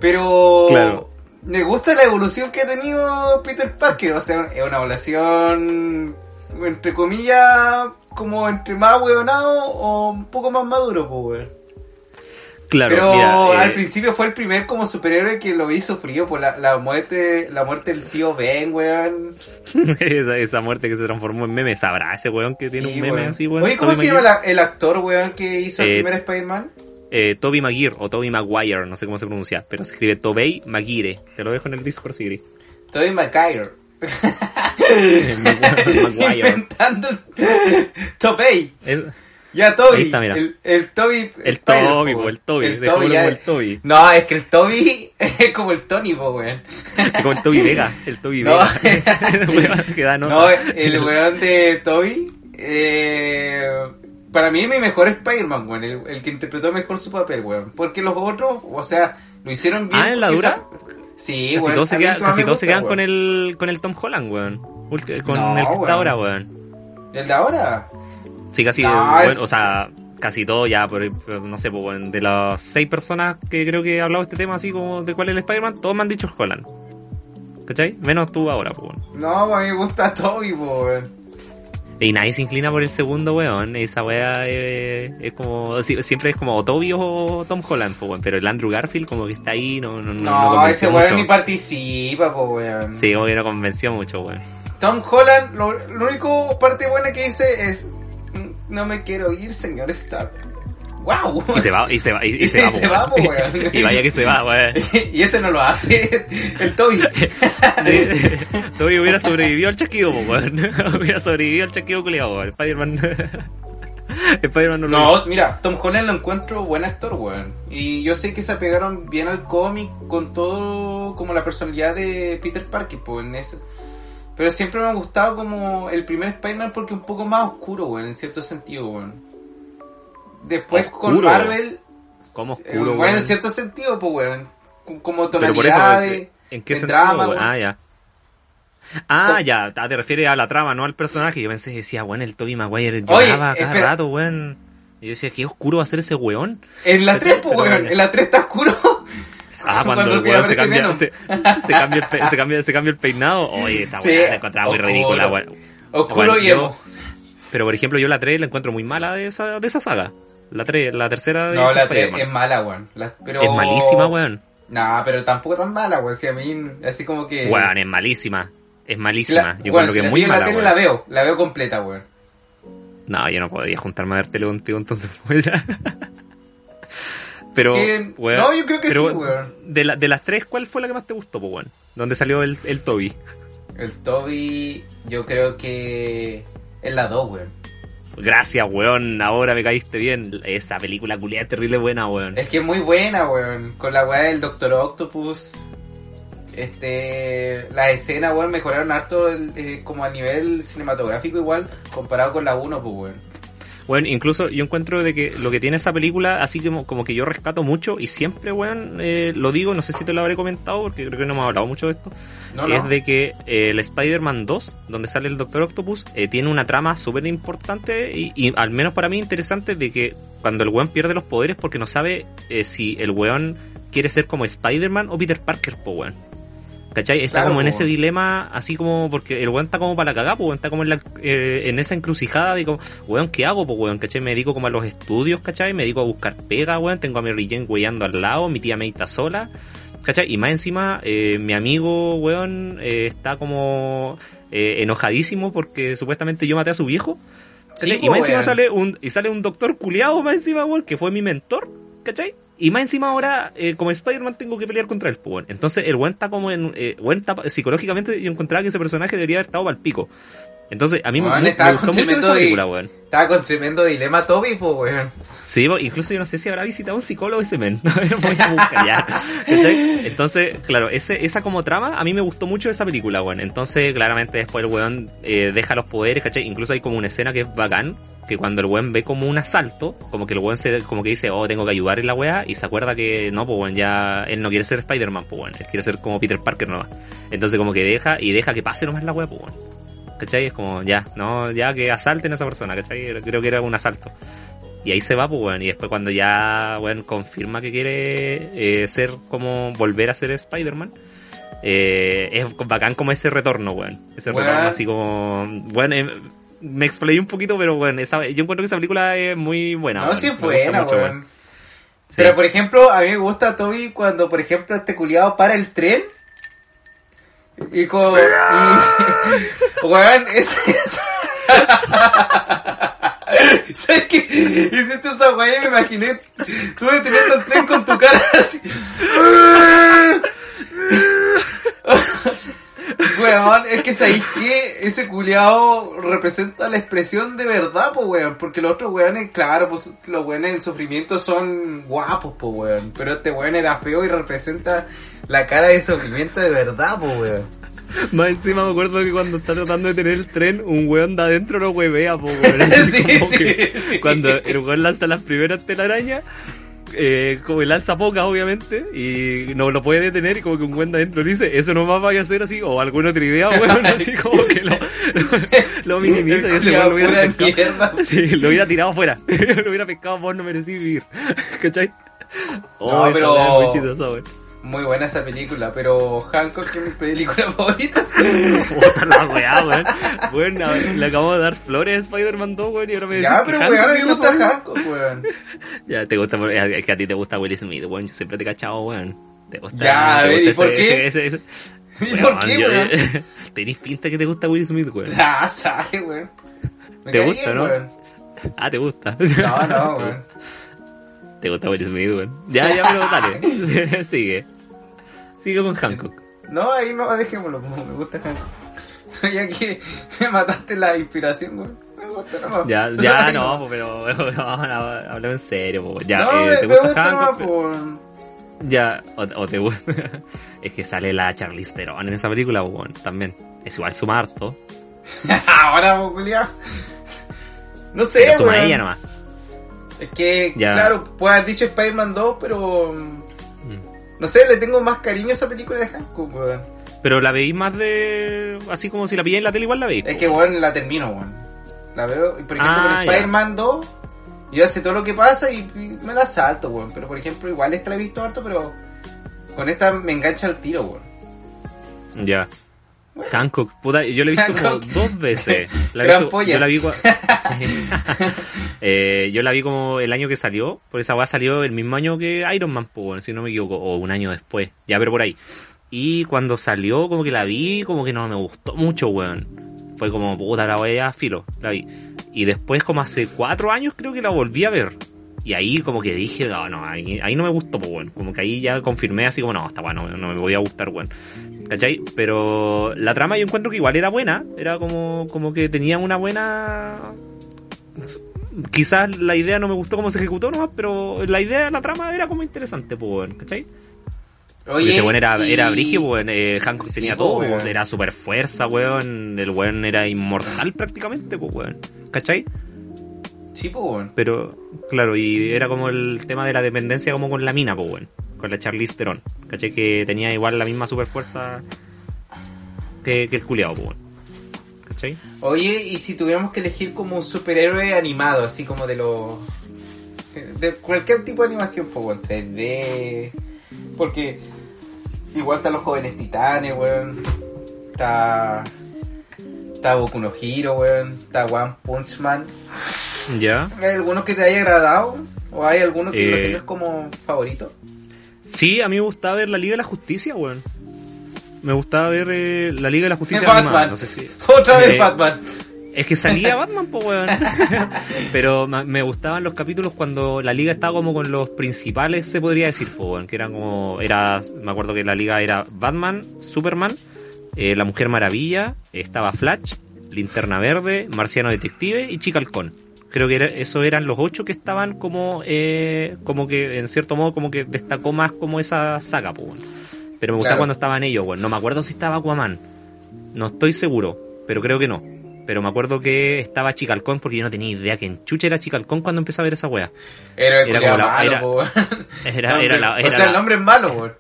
Pero... Claro. Me gusta la evolución que ha tenido Peter Parker. O sea, es una evolución, entre comillas, como entre más weonado o un poco más maduro, pues, weón. Claro, Pero mira, eh, al principio fue el primer como superhéroe que lo vi sufrido por la, la muerte la muerte del tío Ben, weón. esa, esa muerte que se transformó en meme, ¿sabrá ese weón que tiene un meme weón. así, weón? Oye, ¿cómo se llama el actor, weón, que hizo el Eh, primer Spider-Man? Eh, Toby Maguire o Toby Maguire, no sé cómo se pronuncia, pero se escribe Tobey Maguire. Te lo dejo en el Discord si querés. Tobey Maguire. Maguire. Inventando. Tobey. Es- Ya, Toby. Está. El, el Toby. El Toby, po, el Toby, El dejémoslo Toby, ya. como el Toby. No, es que el Toby es como el Tony, po, weón. como el Toby Vega, el Toby No. Vega. Weón, que da nota. No, el weón de Toby. Eh, para mí es mi mejor Spider-Man, weón. El, el que interpretó mejor su papel, weón. Porque los otros, o sea, lo hicieron bien. Ah, ¿en la dura? esa- Sí, Casi weón. todos se quedan, casi todos se quedan con weón. el, con el Tom Holland, weón. Ulti- Con No, el que está weón. ahora, weón. ¿El de ahora? Sí, casi, No, es- o sea, casi todo ya, pero, pero no sé, pues, weón, de las seis personas que creo que he hablado de este tema, así como de cuál es el Spider-Man, todos me han dicho Holland. ¿Cachai? Menos tú ahora, pues, weón. No, a mí me gusta Toby, weón. Y nadie se inclina por el segundo, weón. Esa wea eh, es como. si- Siempre es como o Toby o Tom Holland, pues, weón. Pero el Andrew Garfield, como que está ahí, no. No, no, No, ese weón mucho. ni participa, po, weón. Sí, como que no convenció mucho, weón. Tom Holland, lo, lo único parte buena que dice es "Mm, no me quiero ir, señor Stark. Wow. Y se va, y se va, y, y se Y va, se po, va, po, weón. y vaya que se va, weón. y ese no lo hace el Toby. Toby hubiera sobrevivido al chasquido, po, weón. hubiera sobrevivido al chasquido culiado, weón. Spider-Man. Spider-Man no lo. No, mira, Tom Holland lo encuentro buen actor, weón. Y yo sé que se apegaron bien al cómic con todo, como la personalidad de Peter Parker, pues en eso. Pero siempre me ha gustado como el primer Spider-Man porque es un poco más oscuro, weón, en cierto sentido, weón. Después con. Marvel. ¿Cómo eh, oscuro, Bueno, weón? en cierto sentido, pues, weón. Como Pero por eso, tonalidad ¿en- de, ¿en qué de sentido? drama, weón? weón. Ah, ya. Ah, ya, ah, te refieres a la trama, no al personaje. Yo pensé, decía, weón, el Toby Maguire Oye, lloraba cada espera. rato, weón. Y yo decía, qué oscuro va a ser ese weón. En la 3, pues, weón. En la 3 está oscuro. Ah, cuando, el weón se cambia, se, se cambia el pe- se cambia, se cambia el peinado. Oye, esa Sí, weá la encontraba muy ridícula, weón. Oscuro Bueno, y emo. Pero por ejemplo, yo la 3 la encuentro muy mala de esa, de esa saga. La 3, la tercera de No, la 3 Spider-Man. es mala, weón. La- pero... Es malísima, weón. Nah, pero tampoco tan mala, weón. Si a mí, así como que. Weón, es malísima. Es Si malísima. la- yo bueno, creo que es muy en la mala, tele weón. la veo, la veo completa, weón. No, yo no podía juntarme a ver tele contigo, entonces ya. Pero, Que- weón, no, yo creo que pero sí, weón. De, la- de las tres, ¿cuál fue la que más te gustó, pues, weón? ¿Dónde salió el, el Toby? El Toby, yo creo que es la 2, weón. Gracias, weón, ahora me caíste bien. Esa película culiada es terrible buena, weón. Es que es muy buena, weón. Con la weá del Doctor Octopus. Este. Las escenas, weón, mejoraron harto eh, como a nivel cinematográfico igual, comparado con la 1, pues, weón. Bueno, incluso yo encuentro de que lo que tiene esa película, así como, como que yo rescato mucho y siempre, weón, eh, lo digo, no sé si te lo habré comentado porque creo que no hemos hablado mucho de esto, No, es de que eh, el Spider-Man 2, donde sale el Doctor Octopus, eh, tiene una trama súper importante y, y al menos para mí interesante de que cuando el weón pierde los poderes porque no sabe eh, si el weón quiere ser como Spider-Man o Peter Parker, po weón. ¿Cachai? Está Claro, como en ese dilema, así como, porque el weón está como para la cagada, pues está como en, la, eh, en esa encrucijada de como, weón, ¿qué hago, pues weón? ¿Cachai? Me dedico como a los estudios, ¿cachai? Me dedico a buscar pega, weón, tengo a Mary Jane weyando al lado, mi tía está sola, ¿cachai? Y más encima, eh, mi amigo, weón, eh, está como eh, enojadísimo porque supuestamente yo maté a su viejo. Y más encima sale un, y sale un doctor culiado más encima, weón, que fue mi mentor, ¿cachai? Y más encima ahora, eh, como Spider-Man, tengo que pelear contra él, pues. Entonces el weón está como en... Eh, psicológicamente yo encontraba que ese personaje debería haber estado para el pico. Entonces a mí me- me, gustó mucho esa película, weón. Estaba con tremendo dilema Toby, pues, weón. Sí, incluso yo no sé si habrá visitado un psicólogo ese men. Voy a buscar ya. ¿Cachai? Entonces, claro, ese, esa como trama, a mí me gustó mucho esa película, weón. Entonces, claramente después el weón eh, deja los poderes, ¿cachai? Incluso hay como una escena que es bacán, que cuando el weón ve como un asalto, como que el weón se, como que dice, oh, tengo que ayudar en la weá, y se acuerda que no, pues weón, ya él no quiere ser Spider-Man, pues weón, él quiere ser como Peter Parker nomás. Entonces como que deja, y deja que pase nomás la weá, pues weón. ¿Cachai? Es como, ya, no, ya que asalten a esa persona, ¿cachai? Creo que era un asalto. Y ahí se va, pues, weón. Y después cuando ya, weón, confirma que quiere eh, ser como, volver a ser Spider-Man, eh, es bacán como ese retorno, weón. Ese retorno así como, bueno, me explayé un poquito, pero bueno, esa, yo encuentro que esa película es muy buena. No, sí es buena, mucho, weón. Sí. Pero por ejemplo, a mí me gusta Toby cuando, por ejemplo, este culiado para el tren. Y como. Y, weón, es. es- ¿Sabes qué? Hiciste esa weá y me imaginé. Tú deteniendo el tren con tu cara así. Weón, es que sabéis que ese culiao representa la expresión de verdad, po weón. Porque los otros weones, claro, pues los weones en sufrimiento son guapos, po weón. Pero este weón era feo y representa la cara de sufrimiento de verdad, po weón. Más encima me acuerdo que cuando está tratando de tener el tren, un weón de adentro lo huevea, po, weón. Sí, sí, sí. Cuando el weón lanza las primeras telarañas, eh, como lanza pocas, obviamente, y no lo puede detener, y como que un weón de adentro le dice, eso no más vaya a ser así, o alguna otra idea, weón, así como que lo, minimiza y ese weón lo hubiera pescado. Sí, lo hubiera tirado fuera. lo hubiera pescado, vos no merecí vivir. ¿Cachai? No, esa pero- muy weón. Muy buena esa película, pero Hancock es mi película favorita. Puta la weá, weón. Bueno, le acabo de dar flores a Spider-Man 2, weón, y ahora me Ya, pero weón, a mí me gusta. Hancock, weón. Ya, te gusta, es que a ti te gusta Will Smith, weón. Yo siempre te he cachado, weón. Te gusta. Ya, a ver, ¿y por qué? ese- ese- ese- ¿Y por qué, weón? Tenés pinta que te gusta Will Smith, weón. Ah, sabe, weón. Me ¿Te gusta, no? weón. Ah, te gusta. No, no, weón. Te gusta Will Smith, weón. Ya, ya, pero dale. Sigue. Sigue con Hancock. No, ahí no, dejémoslo, como me gusta Hancock. Ya que me mataste la inspiración, weón. Me gusta nomás. Ya, ya, no, pero hablemos en serio. Ya, eh, ¿te gusta Hancock? Ya, o, o te gusta. es que sale la Charlize Theron en esa película, weón, también. Es igual suma harto. Ahora, culiao. No sé, Pero suma weón. ella nomás. Es que, Ya. claro, puede haber dicho Spider-Man 2, pero... Mm. No sé, le tengo más cariño a esa película de Hancock, weón. Pero la veis más de. Así como si la pilláis en la tele, igual la veis. Es que, weón. la termino, weón. La veo, por ejemplo, Ah, con. Spider-Man 2, yo sé todo lo que pasa y, y me la salto, weón. Pero, por ejemplo, igual esta la he visto harto, pero con esta me engancha el tiro, weón. Ya. Hancock, puta, yo la he visto como dos veces. La visto-. Yo la vi. Eh, yo la vi como el año que salió, por esa weá salió el mismo año que Iron Man, pues, si no me equivoco, o un año después, ya pero por ahí. Y cuando salió, como que la vi, como que no me gustó mucho, weón. Fue como, puta, la weá, filo, la vi. Y después, como hace cuatro años, creo que la volví a ver. Y ahí como que dije, no, no, ahí, ahí no me gustó, pues, weón. Como que ahí ya confirmé así como, no, esta weá no, me voy a gustar, weón. ¿Cachai? Pero la trama yo encuentro que igual era buena. Era como, como que tenía una buena... Quizás la idea no me gustó cómo se ejecutó nomás, pero la idea, la trama era como interesante, pues, weón, ¿cachai? Porque ese weón era, y- era brigio, weón. Eh, Hancock Sí, tenía po, todo, weón. weón, era super fuerza, weón. El weón era inmortal prácticamente, pues, weón. ¿Cachai? Sí, pues. Pero, claro, y era como el tema de la dependencia como con la mina, pues. Con la Charlize Theron. ¿Cachai? Que tenía igual la misma super fuerza que, que el culiao, pues. ¿Cachai? Oye, y si tuviéramos que elegir como un superhéroe animado, así como de los... De cualquier tipo de animación, pues, weón, 3D... Porque igual están los jóvenes titanes, weón. Está... Está Boku no Hero, weón. Está One Punch Man. Ya. ¿Hay alguno que te haya agradado? ¿O hay alguno que lo Eh. tengas como favorito? Sí, a mí me gustaba ver la Liga de la Justicia, weón. Me gustaba ver eh, la Liga de la Justicia Batman. animada, no sé si... Otra vez Eh, Batman. Es que salía Batman, pues, weón. Pero me gustaban los capítulos cuando la liga estaba como con los principales, se podría decir, pues, weón. Que eran como. Era, me acuerdo que la liga era Batman, Superman, eh, La Mujer Maravilla, estaba Flash, Linterna Verde, Marciano Detective y Chica Halcón. Creo que era, esos eran los ocho que estaban como. Eh, como que, en cierto modo, como que destacó más como esa saga, pues. Pero me gustaba Claro. cuando estaban ellos, weón. No me acuerdo si estaba Aquaman. No estoy seguro, pero creo que no. Pero me acuerdo que estaba Chicalcón porque yo no tenía idea que en chucha era Chicalcón cuando empecé a ver esa wea. Era, era como la- malo, era- o sea, la- el nombre es malo, weón.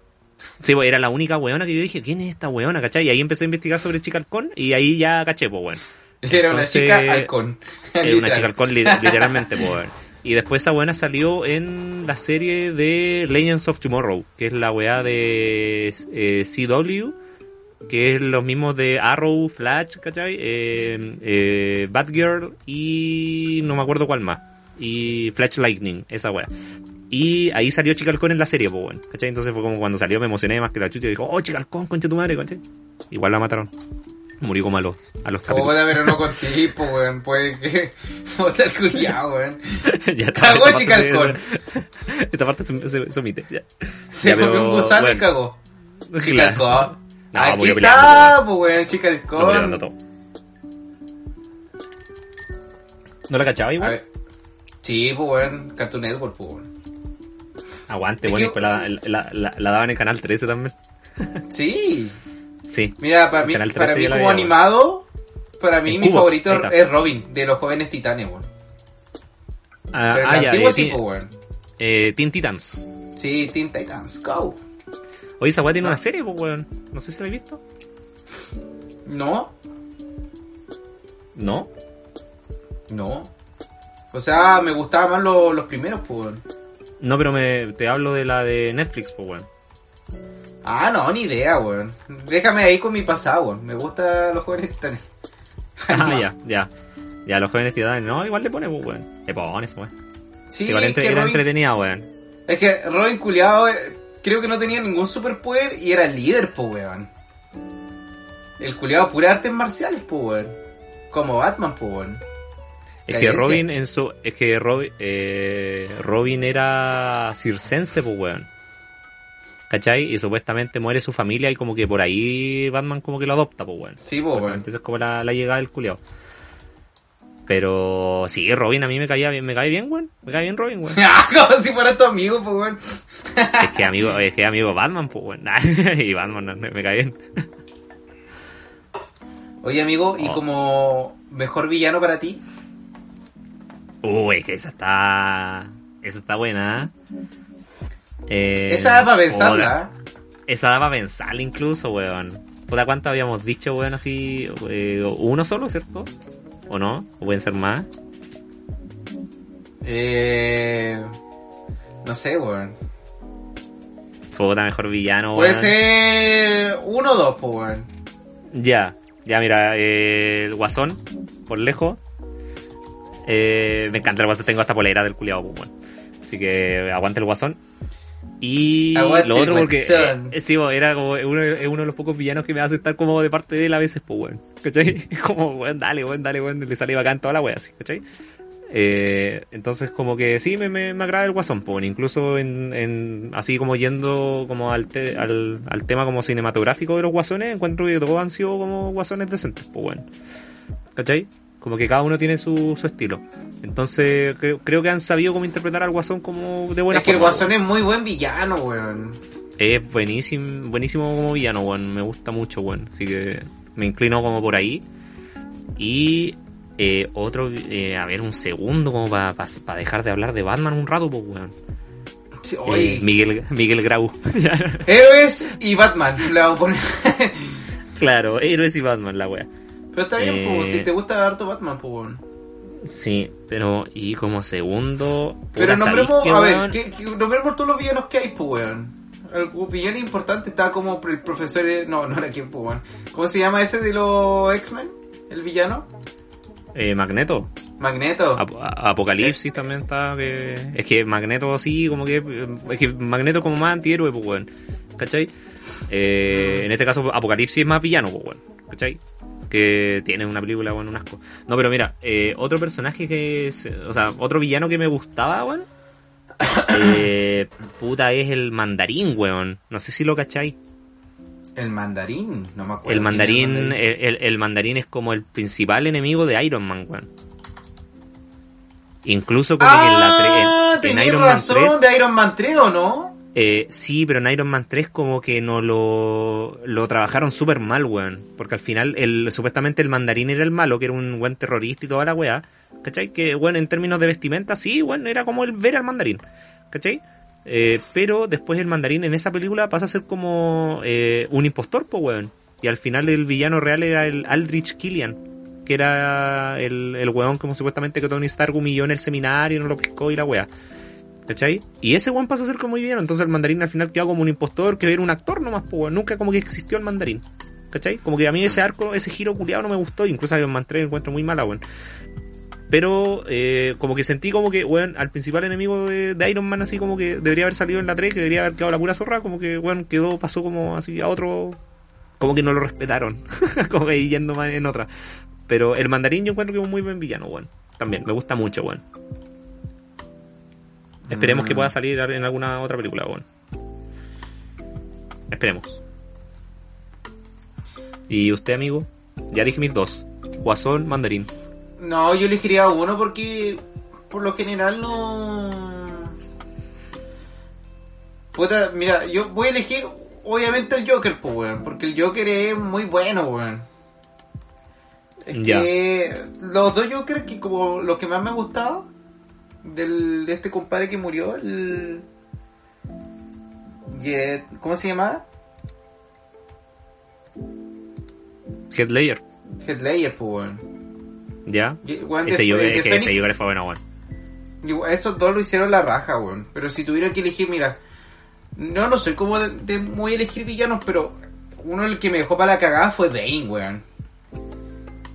Sí, pues, era la única weona que yo dije, ¿quién es esta weona? ¿Cachai? Y ahí empecé a investigar sobre Chicalcón y ahí ya caché, pues, weón. Era una chica halcón. Era una. Chicalcón li- literalmente, pues, weón. Y después esa weona salió en la serie de Legends of Tomorrow, que es la weá de eh, CW, que es los mismos de Arrow, Flash, ¿cachai? Eh, eh, Batgirl y no me acuerdo cuál más. Y Flash Lightning, esa weá. Y ahí salió Chicalcón en la serie, pues, weón. ¿Cachai? Entonces fue como cuando salió me emocioné más que la chucha y dijo, oh, Chicalcón, concha tu madre, ¿cachai? Igual la mataron. Murió como a los, a los capítulos. Joder, pero no contigo, weón. Puede que. Puta el culiao, weón. ya está, Cagó Chicalcón. se- Esta parte se, se- se omite. Ya. Se comió un gusano y bueno. cagó. Chicalcón. No, Aquí está, po, weón, Chicalcón. todo. ¿No la cachaba igual? Sí, po, weón. Cartoon Network, po, weón. Aguante, bueno, que- después la, la, la, la daban en Canal 13 también. Sí. Sí. Mira, para mí, para 13 mí como animado, para mí En mi favorito es Robin, de los jóvenes titanes, weón. Ah, Pero ah, el ya, antiguo eh, sí, weón. eh, Teen Titans. Sí, Teen Titans, go. Oye, esa weá tiene una serie, pues, weón. No sé si la he visto. No, ¿No? no. O sea, me gustaban más lo- los primeros, pues, weón. No, pero me, te hablo de la de Netflix, pues, weón. Ah, no, ni idea, weón. Déjame ahí con mi pasado, weón. Me gustan los jóvenes titanes. Ah, ya, ya. Ya, los jóvenes titanes, no, igual le pones, pues, weón. Le pones, weón. Sí, igual es entre- que, era Robin, entretenida, weón. es que Robin culiado creo que no tenía ningún superpoder y era el líder, pues, weón. El culiado pura artes marciales, pues, weón. Como Batman, pues, weón. Es que. Robin en su. Es que Robin, eh, Robin era circense, pues weón. ¿Cachai? Y supuestamente muere su familia y como que por ahí Batman como que lo adopta, pues weón. Sí, pues, weón. Entonces es como la, la llegada del culiao. Pero sí, Robin a mí me caía bien, me cae bien, weón. Me cae bien Robin, weón. Ah, Como si fuera tu amigo, pues, weón. es que amigo, es que amigo Batman, pues weón. y Batman me cae bien. Oye, amigo, ¿y Oh. como mejor villano para ti? Uy, que esa está. Esa está buena, ¿eh? Esa da para pensarla. Esa daba pensar incluso, weón. Puta, ¿cuánto habíamos dicho, weón? Así, eh, uno solo, ¿cierto? ¿O no? ¿O pueden ser más? Eh... No sé, weón. Puta, mejor villano, Puede weón. ser uno o dos, pues, weón. Ya, ya mira, eh, el guasón, por lejos. Eh, me encanta el guasón, tengo hasta polera del culiado, pues, bueno. Así que aguante el guasón. Y Aguante lo otro porque eh, sí, era como uno, es uno de los pocos villanos que me hace estar como de parte de él a veces, pues weón. ¿Cachai? Como, weón, dale, weón, dale, weón, le sale bacán toda la wea así, ¿cachai? Eh, entonces como que sí me, me, me agrada el guasón, pues, bueno, incluso en, en así como yendo como al, te- al, al tema como cinematográfico de los guasones, encuentro que todos han sido como guasones decentes, pues bueno. ¿Cachai? Como que cada uno tiene su, su estilo. Entonces creo, creo que han sabido cómo interpretar al guasón como de buena es que el guasón es muy buen villano, weón. es buenísimo, buenísimo como villano, weón. Me gusta mucho, weón. Así que me inclino como por ahí. Y eh, otro, eh, a ver, un segundo como para dejar de hablar de Batman un rato, pues, weón. Sí, Eh, Miguel, Miguel Grau. Héroes y Batman. Le voy a poner. claro, héroes y Batman, la wea. Pero está bien, Eh, pues, si te gusta harto Batman, pues, weón. Sí, pero y como segundo... Pero puta, ¿sabéis nombremos, a ver, qué- nombremos todos los villanos que hay, pues, weón. El villano importante está como el profesor. No, no era quien, pues, weón. ¿Cómo se llama ese de los X-Men? ¿El villano? Eh, Magneto. Magneto. Ap- Apocalipsis también está. que- Es que Magneto así, como que. Es que Magneto como más antihéroe, pues, weón. ¿Cachai? Eh, en este caso, Apocalipsis es más villano, pues, weón. ¿Cachai? Que tiene una película, weón, un asco. No, pero mira, eh, otro personaje que. es- o sea, otro villano que me gustaba, weón. eh, puta, es el mandarín, weón. No sé si lo cachai. El mandarín, no me acuerdo. El mandarín, el el, el- el mandarín es como el principal enemigo de Iron Man, weón. Incluso como que en la tre- Ah, en- Iron Man razón, 3, de Iron Man 3, ¿o no? Eh, sí, pero en Iron Man 3 como que no lo, lo trabajaron súper mal, weón. Porque al final, el, supuestamente el mandarín era el malo, que era un buen terrorista y toda la weá. ¿Cachai? Que, bueno, en términos de vestimenta, sí, bueno, era como el ver al mandarín. ¿Cachai? Eh, pero después el mandarín en esa película pasa a ser como eh, un impostor, pues, weón. Y al final el villano real era el Aldrich Killian, que era el, el weón como supuestamente que Tony Stark humilló en el seminario, no lo pescó y la weá. ¿Cachai? Y ese weón pasa a ser como bien, entonces el mandarín al final quedó como un impostor, que era un actor nomás, pues. Nunca como que existió el mandarín. ¿Cachai? Como que a mí ese arco, ese giro culiado no me gustó, incluso Iron Man 3 lo encuentro muy mala, weón. Pero eh, como que sentí como que, weón, al principal enemigo de, de Iron Man así como que debería haber salido en la 3, que debería haber quedado la pura zorra, como que, weón, quedó, pasó como así a otro... Como que no lo respetaron, como que yendo más en otra. Pero el mandarín yo encuentro que es un muy buen villano, weón. También, me gusta mucho, weón. Esperemos que Mm. pueda salir en alguna otra película, weón. Esperemos. ¿Y usted, amigo? Ya dije mis dos. Guasón, mandarín. No, yo elegiría uno porque por lo general no... Puta, mira, yo voy a elegir obviamente el Joker, pues, weón, porque el Joker es muy bueno, weón. Es Ya. que los dos Jokers que como los que más me gustaba del, de este compadre que murió, el... Jet- ¿Cómo se llama? Headlayer. Headlayer, pues, weón. ¿Ya? Weón, Ese es que ese fue bueno, weón. Esos dos lo hicieron la raja, weón. Pero si tuviera que elegir, mira. No, no soy como de, de muy elegir villanos, pero uno el que me dejó para la cagada fue Bane, weón.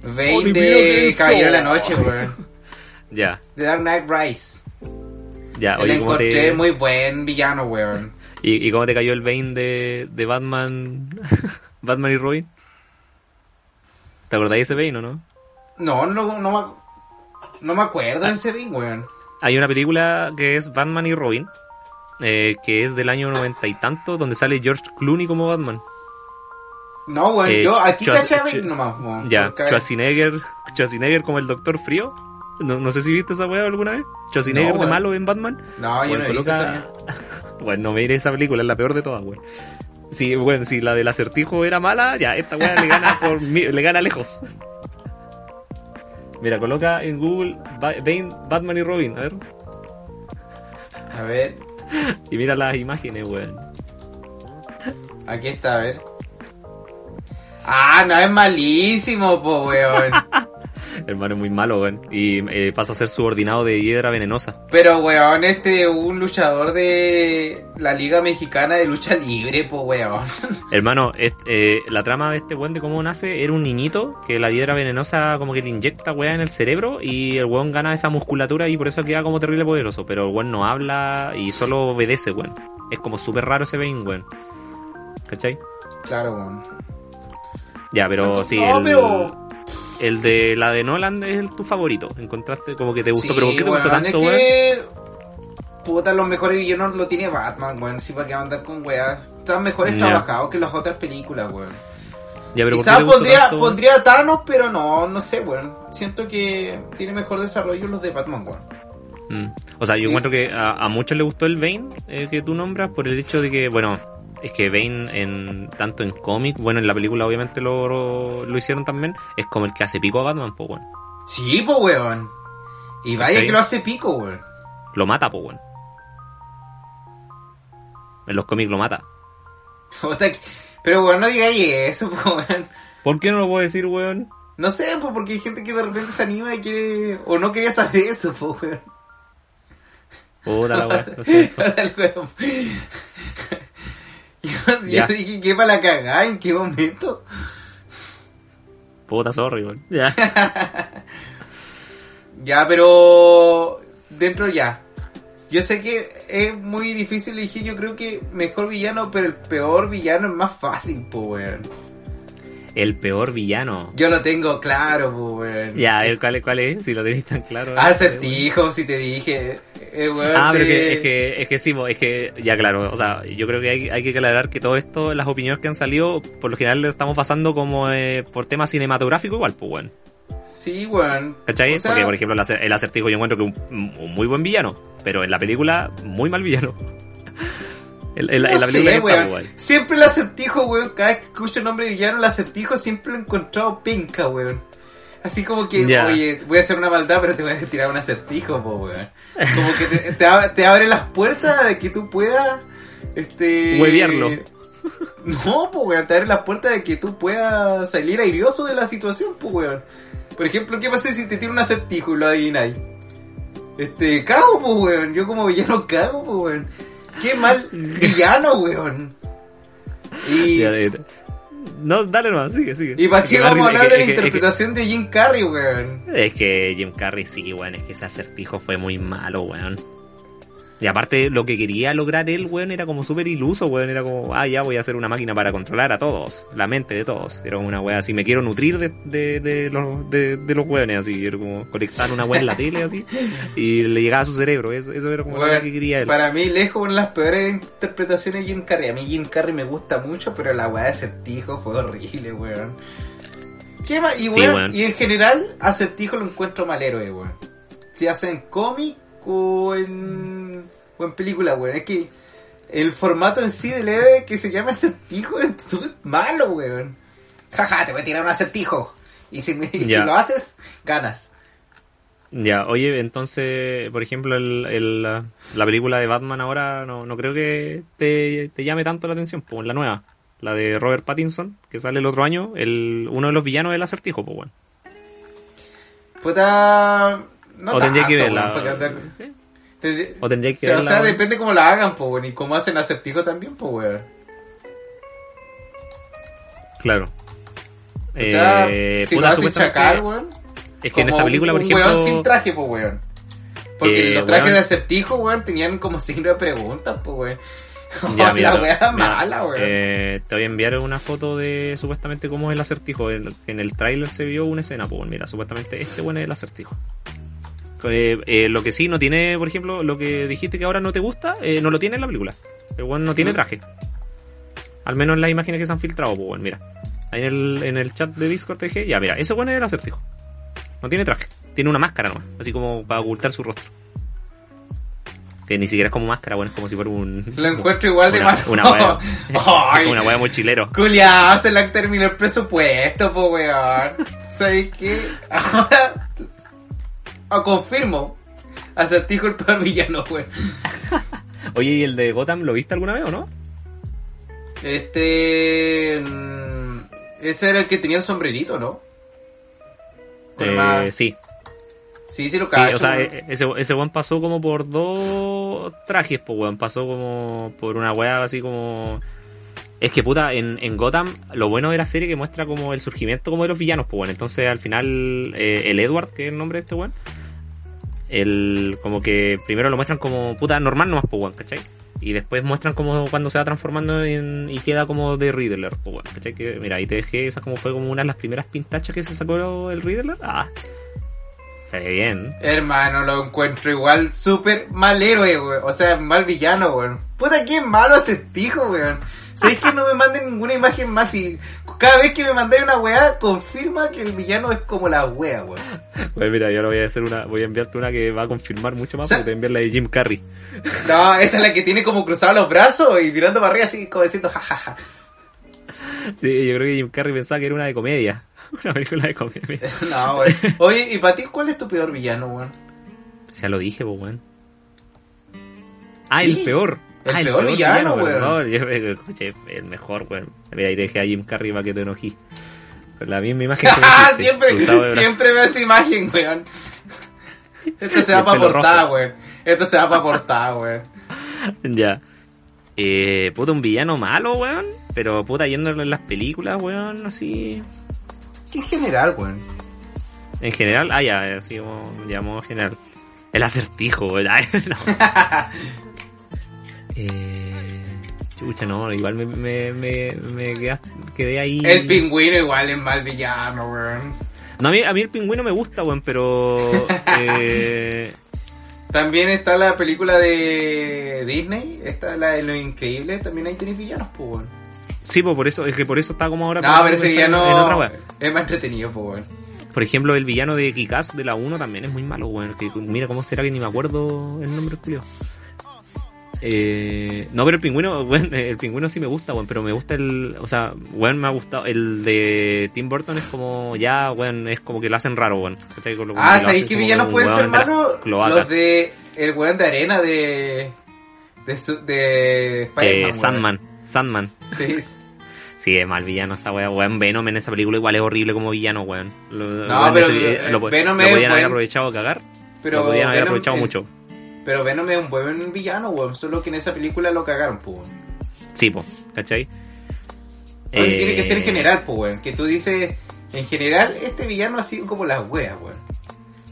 Bane Oh, de. Caballero de la Noche, weón. Ya, De Dark Knight Rise. ya. Oye, ¿cómo encontré te, muy buen villano, weón. ¿y, ¿Y cómo te cayó el Bane de, de Batman Batman y Robin? ¿Te acordáis de ese Bane o no? No, no, no, me, no me acuerdo de ese Bane, weón. Hay una película que es Batman y Robin, eh, que es del año noventa y tanto, donde sale George Clooney como Batman. No, weón, Eh, yo aquí Schwar- caché a Bane Sch- nomás, weón. Ya, Schwarzenegger, Schwarzenegger como el Doctor Frío. No, no sé si viste esa weá alguna vez. Schwarzenegger No, de malo en Batman. No, yo Bueno, no he visto esa coloca- mierda. Bueno, no me iré esa película, es la peor de todas, weón. Sí, bueno, si la del acertijo era mala, ya, esta weá le gana por le gana lejos. Mira, coloca en Google Bane, Batman y Robin, a ver. A ver, Y mira las imágenes, weón. aquí está, a ver. Ah, no, es malísimo, po, weón. Hermano es muy malo, weón. Y eh, pasa a ser subordinado de hiedra venenosa. Pero, weón, este un luchador de la Liga Mexicana de Lucha Libre, pues, weón. Hermano, eh, la trama de este weón de cómo nace era un niñito que la hiedra venenosa como que le inyecta weá en el cerebro y el weón gana esa musculatura y por eso queda como terrible poderoso. Pero el weón no habla y solo obedece, weón. Es como súper raro ese Bane, weón. ¿Cachai? Claro, weón. Ya, pero sí, No, el, pero- el de la de Nolan es el, tu favorito. Encontraste como que te gustó, Sí, pero ¿por qué te gustó weón, tanto, es que... Puta, los mejores villanos lo tiene Batman, weón. Si va a andar con weas. Están mejores trabajados que las otras películas, weón. Ya, pero ¿por qué Quizás gustó pondría, tanto, pondría Thanos, pero no, no sé, weón. Siento que tiene mejor desarrollo los de Batman, weón. Mm. O sea, yo encuentro que a, a muchos les gustó el Bane eh, que tú nombras por el hecho de que, bueno, es que Bane en tanto en cómic, bueno, en la película obviamente lo, lo, lo hicieron también, es como el que hace pico a Batman, pues bueno. Sí, po, weón. Y vaya que lo hace pico, weón. Lo mata, pues bueno. En los cómics lo mata. Pero, weón, no digáis eso, po, weón. ¿Por qué no lo puedo decir, weón? No sé, pues porque hay gente que de repente se anima y quiere... O no quería saber eso, po, weón. Puta la weón. Yo, Ya. dije que para la cagada, ¿en qué momento? Puta, sorry, weón. Ya. Ya, pero dentro ya. Yo sé que es muy difícil elegir, yo creo que mejor villano, pero el peor villano es más fácil, po, weón. El peor villano. Yo lo tengo claro, weón. Ya, ver, ¿cuál, es- ¿cuál es? Si lo tenéis tan claro. Acertijo, si te dije. eh, weón, Ah, pero que, es que, es que sí, es que, ya claro, o sea, yo creo que hay, hay que aclarar que todo esto, las opiniones que han salido, por lo general lo estamos pasando como eh, por temas cinematográficos igual, pues bueno. Sí, weón. ¿Cachai? O sea- Porque, por ejemplo, el el acertijo yo encuentro que un, un muy buen villano, pero en la película, muy mal villano. La, en No la sé, película que está, weón. weón. Siempre el acertijo, weón. Cada vez que escucho el nombre de villano, el acertijo siempre lo he encontrado penca, weón. Así como que, oye, voy a hacer una maldad, pero te voy a tirar un acertijo, po, weón. Como que te, te, ab- te abre las puertas de que tú puedas, este... Huevearlo. No, po, weón, te abre las puertas de que tú puedas salir airioso de la situación, po, weón. Por ejemplo, ¿qué pasa si te tiro un acertijo y lo adivináis? Este, cago, po, weón. Yo como villano cago, po, weón. Qué mal villano, weón. Y, Ya, eh, no, dale nomás, sigue, sigue. ¿y para qué vamos a hablar de la interpretación de Jim Carrey, weón? Es que Jim Carrey sí, weón, es que ese acertijo fue muy malo, weón. Y aparte, lo que quería lograr él, weón, era como súper iluso, weón. Era como, ah, ya voy a hacer una máquina para controlar a todos, la mente de todos. Era una weá así, me quiero nutrir de, de, de los, de, de los weones, así. Era como conectar una weá en la tele, así. Y le llegaba a su cerebro, eso, eso era como lo que quería él. Para mí, lejos una de las peores interpretaciones de Jim Carrey. A mí Jim Carrey me gusta mucho, pero la weá de acertijo fue horrible, weón. ¿Qué? Y, Sí, weón. y en general, acertijo lo encuentro mal héroe, weón. Si hacen cómic o en, o en película, weón. Es que el formato en sí del héroe que se llama acertijo es súper malo, weón. Jaja, te voy a tirar un acertijo. Y si, me- y si Ya. lo haces, ganas. Ya, oye, entonces, por ejemplo, el, el, la, la película de Batman ahora no, no creo que te, te llame tanto la atención, pues la nueva, la de Robert Pattinson, que sale el otro año, el uno de los villanos del acertijo, pues bueno. Puta... No o tendría que tanto, verla. weón, porque. O tendría que o sea, weón. depende cómo la hagan, po, weón, y cómo hacen acertijo también, po, weón. Claro. O sea, Eh, si puta, lo hacen chacal, weón. Es que en esta película, por un ejemplo. weón sin traje, po, weón. Porque Eh, los trajes weón. de acertijo, weón, tenían como signo de preguntas, po, weón. Ya, mira, la mira, mala, weón. eh, te voy a enviar una foto de supuestamente cómo es el acertijo. En, en el tráiler se vio una escena, pues mira, supuestamente este bueno es el acertijo. Eh, eh, lo que sí no tiene, por ejemplo, lo que dijiste que ahora no te gusta, eh, no lo tiene en la película. El bueno no tiene Mm. traje. Al menos en las imágenes que se han filtrado, pues bueno, mira. Ahí en el, en el chat de Discord te dije, ya mira, ese bueno es el acertijo. No tiene traje, tiene una máscara nomás, así como para ocultar su rostro. Que ni siquiera es como máscara, bueno, es como si fuera un... Lo encuentro igual de malo. Una Ay. una wea muy chilero. Culiao, se le han terminado el presupuesto, po, weón. ¿Sabes qué? Ahora, ah, confirmo. Acertijo el peor villano, weón. Oye, ¿y el de Gotham lo viste alguna vez o no? Este. mm, Ese era el que tenía el sombrerito, ¿no? Eh, sí, Sí, sí lo sí, cacho. o sea, weón. e- ese, ese weón pasó como por dos trajes, pues weón, pasó como por una weá así como... Es que puta, en, en Gotham lo bueno de la serie que muestra como el surgimiento como de los villanos, pues bueno, entonces al final eh, el Edward, que es el nombre de este weón, el, como que primero lo muestran como puta normal nomás, pues ¿cachai? Y después muestran como cuando se va transformando en, y queda como de Riddler, pues weón, ¿cachai? Mira, ahí te dejé, esa como fue como una de las primeras pintachas que se sacó el Riddler. Ah, se ve bien. Hermano, lo encuentro igual súper mal héroe, weón. O sea, mal villano, weón. Puta, qué malo acertijo, weón. ¿Sabéis que no me manden ninguna imagen más? Y cada vez que me mandáis una weá, confirma que el villano es como la wea, weón. Pues mira, yo ahora voy a hacer una, voy a enviarte una que va a confirmar mucho más, porque te voy a enviar la de Jim Carrey. No, esa es la que tiene como cruzados los brazos y mirando para arriba así como diciendo jajaja. Sí, yo creo que Jim Carrey pensaba que era una de comedia. Una película de comedia. No, weón. Oye, ¿y para ti cuál es tu peor villano, weón? Ya lo dije, pues, weón. Ah, Sí. el peor. El Ah, peor villano, weón. Yo me escuché, el mejor, weón. Ahí dejé a Jim Carrey para que te enojí. Con la misma imagen que me Ah, siempre, siempre veo esa imagen, weón. Esto se va para portada, weón. Esto se va para portada, weón. Ya. Eh, puta, un villano malo, weón. Pero puta, yéndolo en las películas, weón, así. ¿Qué en general, weón? En general, ah, ya, así como llamó general. El acertijo, weón. Ay, no. Eh, chucha, no, igual me, me, me, me quedé ahí. El pingüino igual es mal villano, weón. No, a mí, a mí el pingüino me gusta, weón, pero. Eh, También está la película de Disney, está la de Lo Increíble, también ahí tenéis villanos, pues, weón. sí, pues por eso, es que por eso está como ahora. No, pero ese en villano otra es más entretenido, pues, weón. Por ejemplo, el villano de Kikaz de la 1 también es muy malo, weón. Que, mira, ¿cómo será que ni me acuerdo el nombre, Julio? Eh, no, pero el pingüino, weón, el pingüino sí me gusta, weón, pero me gusta el, o sea, weón, me ha gustado, el de Tim Burton es como, ya, weón, es como que lo hacen raro, como Ah, que ¿sabéis como villanos pueden ser malos? Los de el weón de arena de de, su- de Spider-Man, Eh. Sandman, Sandman. Sí. Sí, es mal villano esa weá, weón. Venom en esa película igual es horrible como villano, weón. Lo, No, weón, pero, ese- eh, lo, Venom lo podían haber aprovechado a cagar. Pero Lo podían haber Venom aprovechado es- mucho. Pero Venom es un buen villano, weón. Solo que en esa película lo cagaron, pues. weón. Sí, po, ¿cachai? Eh, Tiene que ser en general, pues, weón. Que tú dices, en general, este villano ha sido como las weas, weón.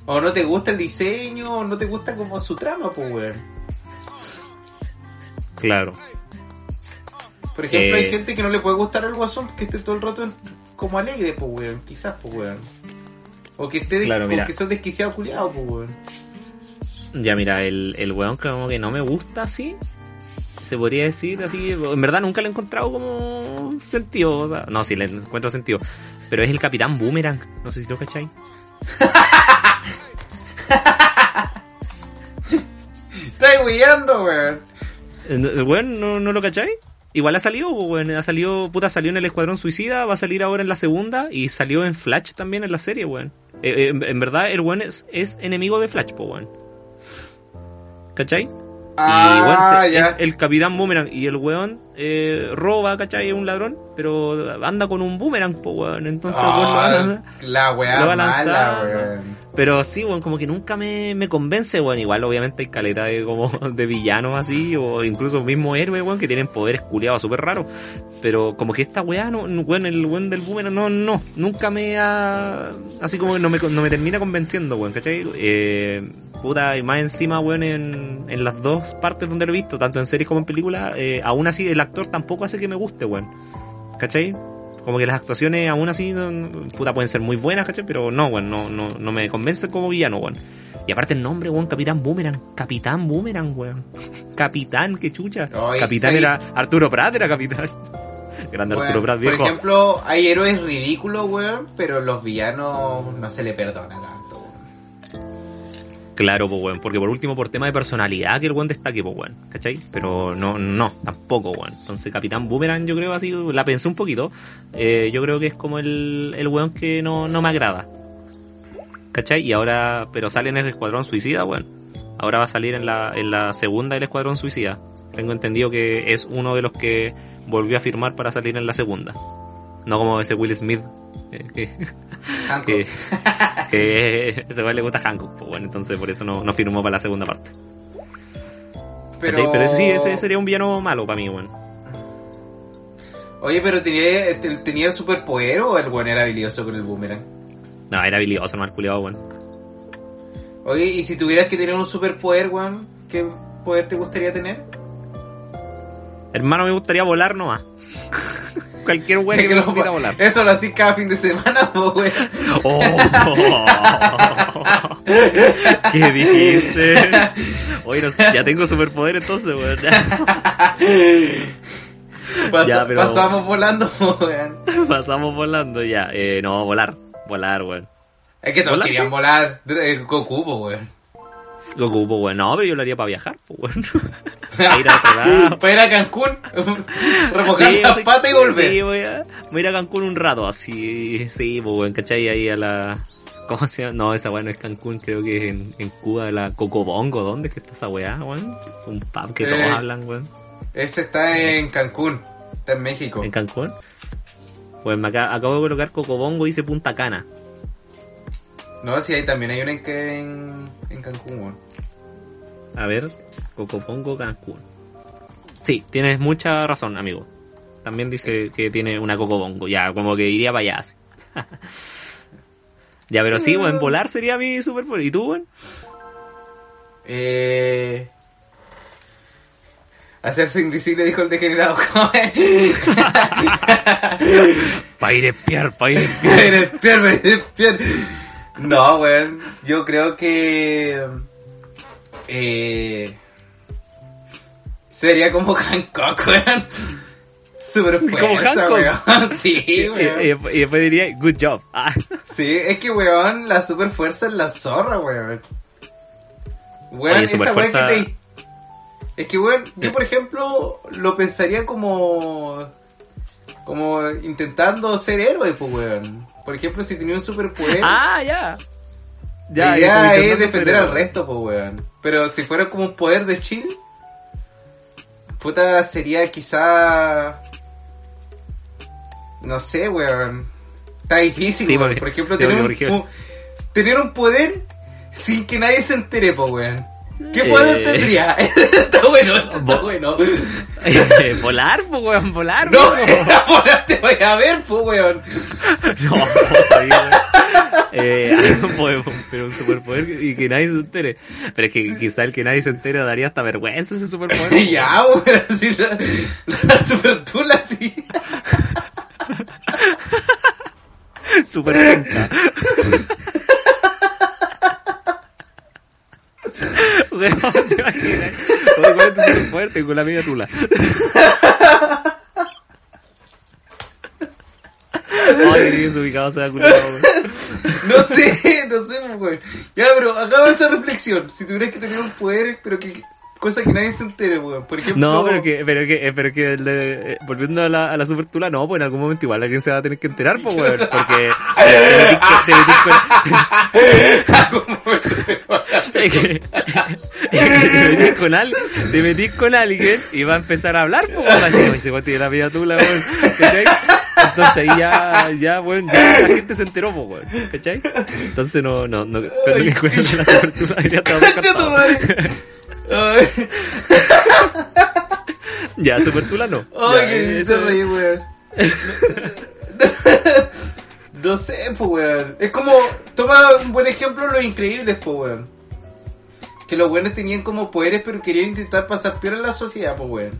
O no te gusta el diseño, o no te gusta como su trama, pues, weón. Claro. Por ejemplo, hay gente que no le puede gustar el guasón que esté todo el rato en- como alegre, pues, weón. Quizás, pues, weón. O que esté, de- Claro, o mira. que son desquiciados culiados, pues, weón. Ya, mira, el, el weón que como que no me gusta así, se podría decir así, en verdad nunca le he encontrado como sentido, o sea, no, sí le encuentro sentido, pero es el Capitán Boomerang, no sé si lo cachai. Estás weyando, weón. El weón, ¿no, no lo cachai? Igual ha salido, pues, weón, ha salido, puta, salió en el Escuadrón Suicida, va a salir ahora en la segunda, y salió en Flash también en la serie, weón. Eh, eh, en, verdad, el weón es, es enemigo de Flash, pues, weón. ¿Cachai? y weón, Ah, se- es el capitán boomerang. Y el weón eh, roba, ¿cachai? Es un ladrón, pero anda con un boomerang, po, weón. Entonces, weón, lo van a- la weá lo va a mala, lanzar, weón. Pero sí, weón, como que nunca me, me convence, weón. Igual, obviamente, hay caleta de, como, de villanos así, o incluso mismo héroes, weón, que tienen poderes culiados súper raros. Pero como que esta weá, no, no, weón, el weón del boomerang, no, no, nunca me ha. Así como que no me, no me termina convenciendo, weón, ¿cachai? Eh, puta, y más encima, weón, en, en las dos partes donde lo he visto, tanto en series como en películas, eh, aún así el actor tampoco hace que me guste, weón. ¿Cachai? Como que las actuaciones aún así, puta, pueden ser muy buenas, ¿cachai? Pero no, weón, no, no, no me convence como villano, weón. Y aparte el nombre, weón, Capitán Boomerang. Capitán Boomerang, weón. Capitán, qué chucha. Capitán sí. era Arturo Prat, era capitán. Grande Arturo Prat, Por viejo. ejemplo, hay héroes ridículos, weón, pero los villanos no se le perdona tanto. Claro, pues, weón. Porque por último, por tema de personalidad, que el weón destaque, pues, weón. ¿Cachai? Pero no, no, tampoco, weón. Entonces, Capitán Boomerang, yo creo así, la pensé un poquito. Eh, yo creo que es como el, el weón que no, no me agrada. ¿Cachai? Y ahora, pero sale en el Escuadrón Suicida, weón. Ahora va a salir en la, en la segunda del Escuadrón Suicida. Tengo entendido que es uno de los que volvió a firmar para salir en la segunda. No como ese Will Smith. eh, que, que, que ese weón le gusta Hancock. Pues bueno, entonces por eso no, no firmó para la segunda parte. ¿Cachai? Pero sí, ese sería un villano malo para mí, weón. Oye, pero tenía, este, tenía el superpoder o el weón era habilidoso con el boomerang. No, era habilidoso, no culiado, weón. Oye, y si tuvieras que tener un superpoder, weón, ¿qué poder te gustaría tener? Hermano, me gustaría volar nomás. Cualquier weón que me lo- volar. Eso lo hacís cada fin de semana, po, weón. Oh. ¿Qué dijiste? Oye, no- ya tengo superpoder entonces, weón. Pas- Ya, pero- Pasamos volando, weón. Pasamos volando ya. Eh, no, volar. Volar, weón. Es que todos ¿Volar, querían volar. El Goku, po, weón. Lo ocupo, weón. No, pero yo lo haría para viajar, pues, weón. Para ir a otro lado. Para ir a Cancún, remojar las sí, patas y volver. Sí, voy a, voy a ir a Cancún un rato, así. Sí, pues, weón, ¿cachai? Ahí a la. ¿Cómo se llama? No, esa weá no es Cancún, creo que es en, en Cuba, la Cocobongo. ¿Dónde es que está esa weá, weón? Un pub que Eh. todos hablan, weón. Ese está en Cancún, está en México. ¿En Cancún? Pues me acá- acabo de colocar Cocobongo y dice Punta Cana. No, sí, ahí también hay una en, en, en Cancún, weón. A ver, Cocobongo, Cancún. Sí, tienes mucha razón, amigo. También dice que tiene una Cocobongo. Ya, como que iría para allá. ya, pero sí, weón, volar sería mi superpoder. ¿Y tú, weón? Eh... Hacerse invisible, dijo el degenerado. ¿Cómo es? Pa' ir a espiar, pa' ir a espiar. Eres pier, eres pier. No, weón. Yo creo que. Eh. Sería como Hancock, weón. Super ¿Como fuerza, weón. Sí, Y, weón. y- y después diría, good job. Ah, Sí, es que, weón, la super fuerza es la zorra, weón. Weón, Oye, esa weón que te. Es que, weón, yo por ejemplo lo pensaría como. Como intentando ser héroe, pues, weón. Por ejemplo, si tenía un superpoder. ah, ya. la y idea como es defender al resto, pues, weón. Pero si fuera como un poder de chill. Puta, sería quizá. No sé, weón. Está difícil, Sí, weón. porque- Por ejemplo, sí, tener, un- tener un poder sin que nadie se entere, pues, weón. ¿Qué Eh. poder tendría? está bueno, está bueno. Eh, volar, pues, weón, volar. No, poder te voy a ver, pues, weón. No. Eh, pero un superpoder y que nadie se entere. Pero es que quizá el que nadie se entere daría hasta vergüenza ese superpoder. ya, weón, así la, la super tula, así. Super Weón, ¿te imaginas? Oye, ¿cuál es tu superpoder? Tengo la media tula. Ay, qué desubicado se va culiado, weón. No sé, no sé, weón. Ya, pero hagamos esa reflexión. Si tuvieras que tener un poder, pero que cosa que nadie se entere, weón. Por ejemplo, No, pero que, pero que, eh, pero que eh, volviendo a la, a la super tula, no, pues en algún momento igual alguien se va a tener que enterar, pues weón, porque te metís con- te metís con, alguien, te metís con alguien y va a empezar a hablar, pues weón, así, "Oye, ese weón tiene la vida tula, weón, ¿cachai? Entonces ahí ya, ya, weón, ya la gente se enteró, pues weón, ¿cachai? Entonces no, no, no, pero que la super tula ya Ya, super tula no. ay, se reí, weón. No sé, pues, weón. Es como, toma un buen ejemplo Los Increíbles, pues, weón. Que los buenos tenían como poderes, pero querían intentar pasar peor en la sociedad, pues, weón.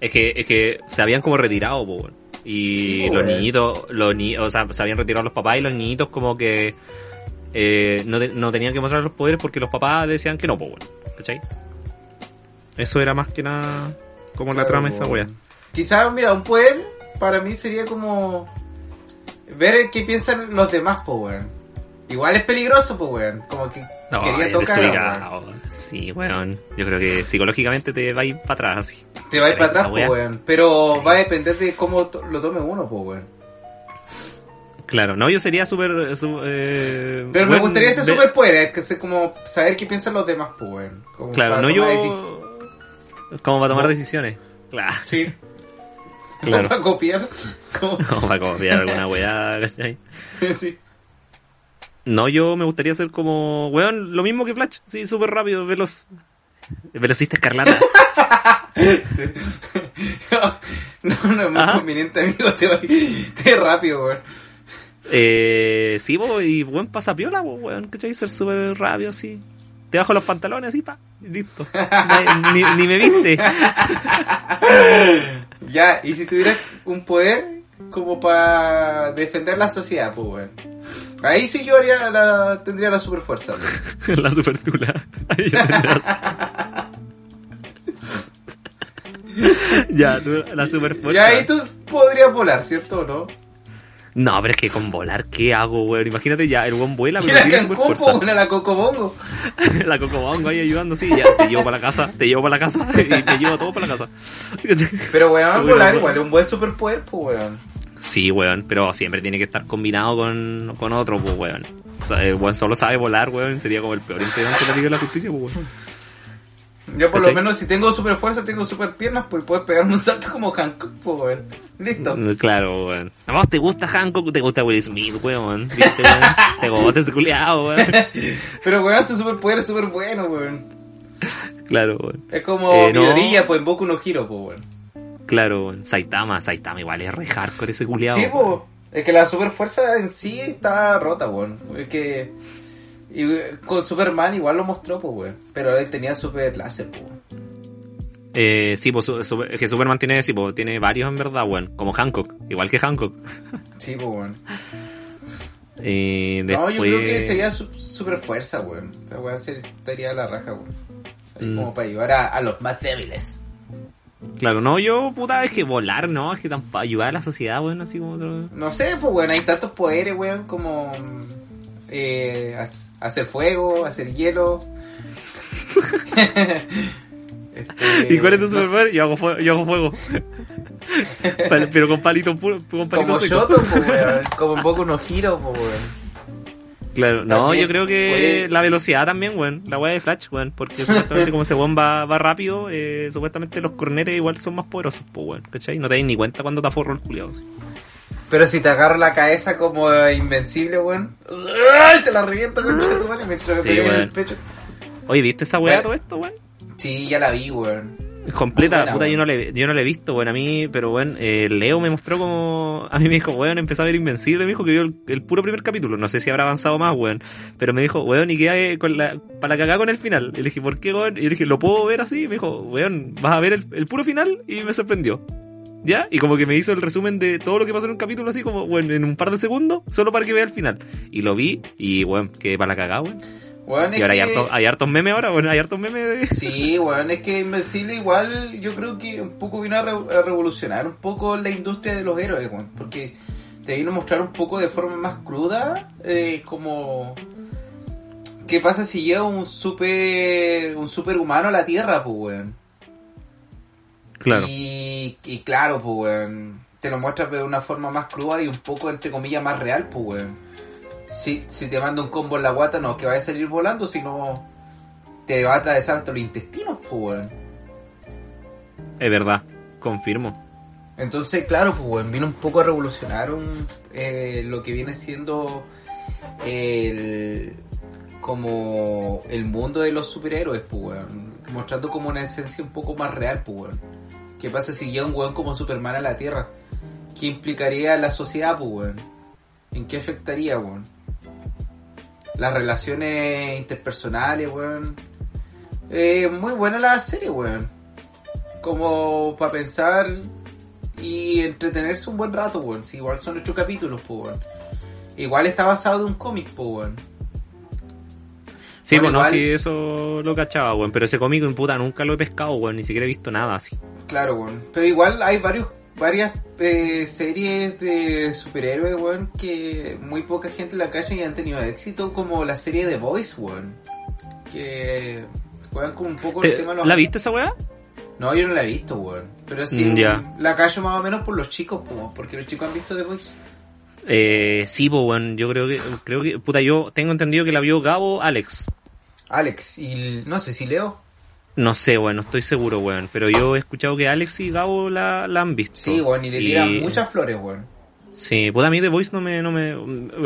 Es que, es que se habían como retirado, weón. Y Sí, los weón. niñitos, los ni o sea, se habían retirado los papás y los niñitos como que eh, no, te- no tenían que mostrar los poderes porque los papás decían que no, po, weón. ¿Cachai? Eso era más que nada como la trama esa weá. Quizás, mira, un poder para mí sería como ver qué piensan los demás, pues, weón. Igual es peligroso, pues, weón. Como que No, quería es tocar. weón. Sí, weón. Yo creo que psicológicamente te va a ir para atrás así. Te va a ir para atrás, weá. weón. Pero va a depender de cómo lo tome uno, pues, weón. Claro, no, yo sería súper... su- eh, Pero me gustaría ese superpoder, que sé como saber qué piensan los demás, pues, weón. Como Claro, no yo... Como para tomar No. decisiones. Claro. Sí. Claro. para copiar. Como- No, para copiar alguna weá, ¿cachai? sí. No, yo me gustaría ser como, weón, lo mismo que Flash, sí, súper rápido, veloz. Velocista escarlata. no, no es muy Ajá. conveniente, amigo. Te voy, te voy rápido, weón. Eh, sí, po, y buen pasapiola, weón, ¿cachai? Ser súper rápido así. Te bajo los pantalones así, pa, y listo. ni, ni- me viste. Ya, y si tuvieras un poder como para defender la sociedad, pues, weón. Ahí sí yo haría la, tendría la super fuerza, weón. la super tula. Ahí ya tendrás. ya, tú, la super Y fuerza. ahí tú podrías volar, ¿cierto o no? No, pero es que con volar, ¿qué hago, weón? Imagínate ya, el buen vuela, pero a tiene Cancún, super pues, fuerza. weón, a la Cocobongo. la cocobongo ahí ayudando, sí, ya, te llevo para la casa, te llevo para la casa, y me llevo todo para la casa. Pero, weón, volar weón. igual es un buen superpoder, pues, weón. Sí, weón, pero siempre tiene que estar combinado con, con otro, pues, weón. O sea, el weón solo sabe volar, weón, sería como el peor integrante de la Liga de la Justicia, pues, weón. Yo por ¿Cachai? lo menos si tengo super fuerza, tengo super piernas, pues puedes pegarme un salto como Hancock, pues, weón. Listo. Mm, Claro, weón. Además, ¿te gusta Hancock? ¿Te gusta Will Smith, weón? ¿Viste, weón? Te gusta ese culiao, weón. Pero, weón, su superpoder es súper bueno, weón. Claro, weón. Es como Eh, no. Midoriya, pues en Boku no Hero, pues, weón. Claro, weón. Saitama, Saitama igual es re hardcore ese culiao. Sí, po. Es que la super fuerza en sí está rota, weón. Es que. Y eh, con Superman igual lo mostró, pues, weón. Pero él tenía super láser, pues. Eh, sí, pues su- que Superman tiene, sí, pues, tiene varios en verdad, weón. Como Hancock, igual que Hancock. Sí, pues, weón. Eh, No, yo creo que sería su- super fuerza, weón. O sea, weón, estaría a la raja, weón. Ahí Mm. como para ayudar a, a los más débiles. Claro, no, yo, puta, es que volar, no, es que tan para ayudar a la sociedad, weón, así como otro... No sé, pues, weón, hay tantos poderes, weón, como. Eh, hac- hacer fuego, hacer hielo. Este, ¿Y cuál es tu no superpoder? Yo hago fuego, yo hago fuego. Pal- Pero con palitos puros, con palitos Como weón. Como un poco unos giros, weón. Claro, no, yo creo que puede- la velocidad también, weón. La weá de Flash, weón. Porque supuestamente como ese weón va, va rápido, eh, supuestamente los cornetes igual son más poderosos, pues, weón. ¿Cachai? No te das ni cuenta cuando te aforro el culiado. Pero si te agarra la cabeza como invencible, weón. ¡Ay! Te la reviento, concha de tu madre, mientras Sí, en el weón. pecho. Oye, ¿viste esa weá todo esto, weón? Sí, ya la vi, weón. Completa, buena, puta, yo weón. no, le, yo no la he visto, weón, a mí, pero weón, eh, Leo me mostró como, a mí me dijo, weón, empezó a ver Invencible, me dijo que vio el, el puro primer capítulo, no sé si habrá avanzado más, weón, pero me dijo, weón, y qué con la, para la cagada con el final, y le dije, ¿por qué, weón? Y le dije, ¿lo puedo ver así? Y me dijo, weón, vas a ver el, el puro final, y me sorprendió. ¿Ya? Y como que me hizo el resumen de todo lo que pasó en un capítulo así como, bueno, en un par de segundos, solo para que vea el final. Y lo vi, y weón, quedé para la cagada, weón. Weón, Y ahora hay, que... harto- hay hartos memes ahora, bueno, hay hartos memes de... Sí, weón, es que Invencible igual yo creo que un poco vino a, re- a revolucionar un poco la industria de los héroes, weón. Porque te vino a mostrar un poco de forma más cruda, eh, como... ¿Qué pasa si llega un super un superhumano a la Tierra, pues, weón? Claro. Y, y claro, pues, weón, te lo muestra de una forma más cruda y un poco, entre comillas, más real, pues, weón. Si, si te manda un combo en la guata, no es que vaya a salir volando, sino te va a atravesar hasta los intestinos, pues, weón. Es verdad, confirmo. Entonces, claro, pues, weón, vino un poco a revolucionar un, eh, lo que viene siendo el como el mundo de los superhéroes, pues, weón. Mostrando como una esencia un poco más real, pues, weón. ¿Qué pasa si llega un weón como Superman a la Tierra? ¿Qué implicaría la sociedad, pues, weón? ¿En qué afectaría, weón? Las relaciones interpersonales, weón. Eh, muy buena la serie, weón. Como para pensar y entretenerse un buen rato, weón. Si igual son ocho capítulos, pues, weón. Igual está basado en un cómic, pues, weón. Sí, Bueno, igual- sí, eso lo cachaba, weón. Pero ese cómic, en puta, nunca lo he pescado, weón. Ni siquiera he visto nada así. Claro, weón. Pero igual hay varios, varias eh, series de superhéroes, weón, que muy poca gente la calle y han tenido éxito, como la serie de Boys, weón. Que juegan con un poco el ¿Te- tema de los... ¿La viste esa weá? No, yo no la he visto, weón. Pero sí, Mm, la callo más o menos por los chicos, weón, porque los chicos han visto The Voice. Eh, sí, pues, weón. Yo creo que, creo que, puta, yo tengo entendido que la vio Gabo Alex. Alex, y no sé si Leo. No sé, weón, no estoy seguro, weón. Pero yo he escuchado que Alex y Gabo la, la han visto. Sí, weón, y le tiran muchas flores, weón. Sí, pues a mí The Voice no me, no me...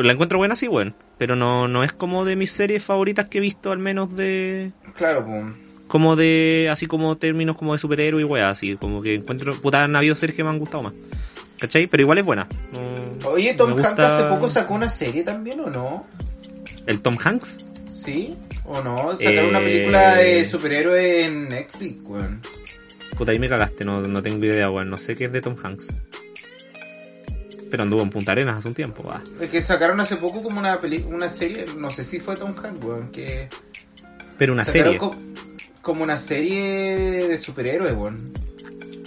La encuentro buena, sí, weón. Pero no, no es como de mis series favoritas que he visto, al menos de... Claro, pues. Como de... Así como términos como de superhéroe y weá, así. Como que encuentro... Puta, han habido series que me han gustado más. ¿Cachai? Pero igual es buena. No- Oye, Tom gusta- Hanks hace poco sacó una serie también, ¿o no? ¿El Tom Hanks? ¿Sí? ¿O no? Sacaron una Eh, película de superhéroe en Netflix, weón. Puta, ahí me cagaste, no, no tengo idea, weón. No sé qué es de Tom Hanks. Pero anduvo en Punta Arenas hace un tiempo, va. Es que sacaron hace poco como una peli una serie, no sé si fue Tom Hanks, weón, que Pero una serie. co- como una serie de superhéroes, weón.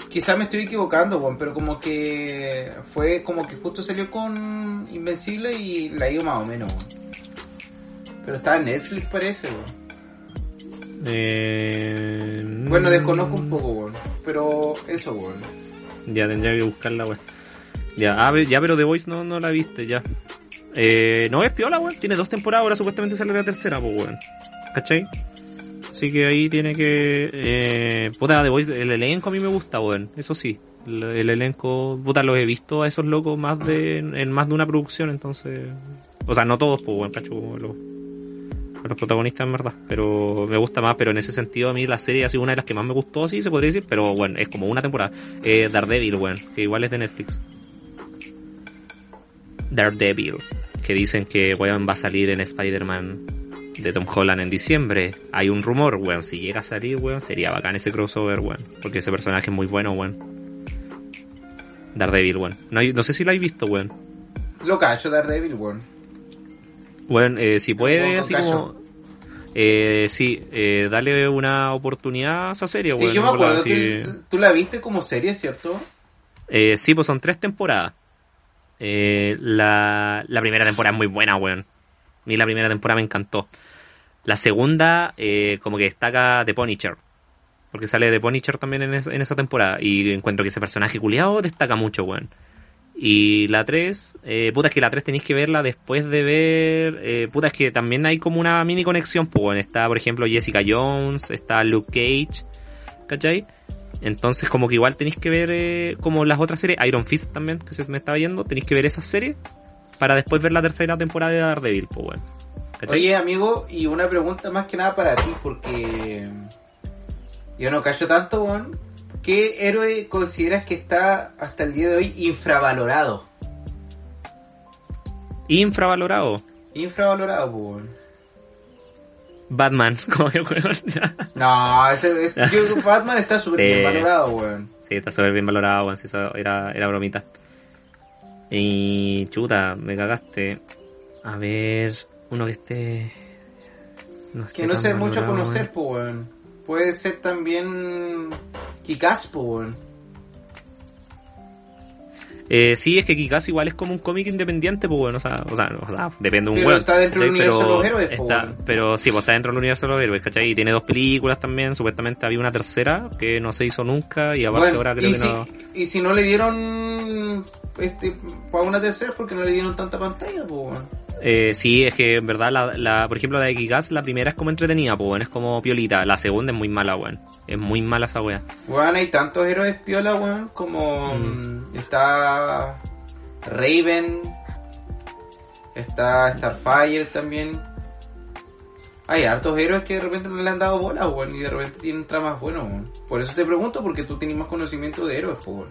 Quizás me estoy equivocando, weón, pero como que fue como que justo salió con Invencible y la ido más o menos, weón. Pero estaba en Netflix parece, weón. Eh... Bueno, desconozco un poco, weón. Pero eso, weón. Ya tendría que buscarla, weón. Ya, ah, ya, pero The Voice no, no la viste, ya. Eh, no es piola, weón. Tiene dos temporadas, ahora supuestamente sale la tercera, pues, weón. ¿Cachai? Así que ahí tiene que... Eh, puta, The Voice, el elenco a mí me gusta, weón. Eso sí. El, el elenco, puta, los he visto a esos locos más de, en más de una producción, entonces... O sea, no todos, pues, weón, cacho, los, protagonistas en verdad. Pero me gusta más, pero en ese sentido a mí la serie ha sido una de las que más me gustó, sí, se podría decir. Pero bueno, es como una temporada. Eh, Daredevil, weón, que igual es de Netflix. Daredevil, que dicen que weón va a salir en Spider-Man de Tom Holland en diciembre. Hay un rumor, weón, si llega a salir, weón, sería bacán ese crossover, weón. Porque ese personaje es muy bueno, weón. Daredevil, weón. No sé si lo habéis visto, weón. Lo cacho Daredevil, weón. Bueno, eh, si puede, así como... Eh, sí, eh, dale una oportunidad a esa serie, Sí, yo me acuerdo sí. que tú la viste como serie, ¿cierto? Eh, sí, pues son tres temporadas. Eh, la, la primera temporada es muy buena, weón. A mí la primera temporada me encantó. La segunda, eh, como que destaca The Punisher. Porque sale The Punisher también en, es- en esa temporada. Y encuentro que ese personaje culiado destaca mucho, weón. Y la 3, eh, puta, es que la 3 tenéis que verla después de ver. Eh, puta, es que también hay como una mini conexión, pues. Está, por ejemplo, Jessica Jones, está Luke Cage, ¿cachai? Entonces, como que igual tenéis que ver eh, como las otras series, Iron Fist también, que se me estaba yendo, tenéis que ver esas series para después ver la tercera temporada de Daredevil, pues, weón. ¿Cachai? Oye, amigo, y una pregunta más que nada para ti, porque yo no cacho tanto, weón. ¿Qué héroe consideras que está hasta el día de hoy infravalorado? Infravalorado. Infravalorado, pues, weón. Batman, como que, weón. No, ese, es- yo Batman está súper Sí. bien valorado, weón. Sí, está súper bien valorado, weón, si eso era, era bromita. Y chuta, me cagaste. A ver, uno que esté... no esté Que no sé mucho conocer, pues, weón. Puede ser también Kikaz, pues, weón. Eh, sí, es que Kikas igual es como un cómic independiente, pues bueno, o sea, o sea, o sea, depende de un Pero weón, está dentro del universo de Pero los héroes, po, está-. Pero sí, pues está dentro del universo de los héroes, ¿cachai? Y tiene dos películas también, supuestamente había una tercera que no se hizo nunca y aparte Bueno, ahora creo que si, no... y si no le dieron este para una tercera porque no le dieron tanta pantalla, pues, weón. Eh, sí, es que en verdad, la, la, por ejemplo, la de Kikas, la primera es como entretenida, pues bueno, es como piolita, la segunda es muy mala, weón. Es muy mala esa wea. Weón, hay tantos héroes piola, weón, como mm, está Raven, está Starfire también. Hay hartos héroes que de repente no le han dado bola, weón, y de repente tienen tramas buenas, weón. Por eso te pregunto, porque tú tienes más conocimiento de héroes, pues, weón.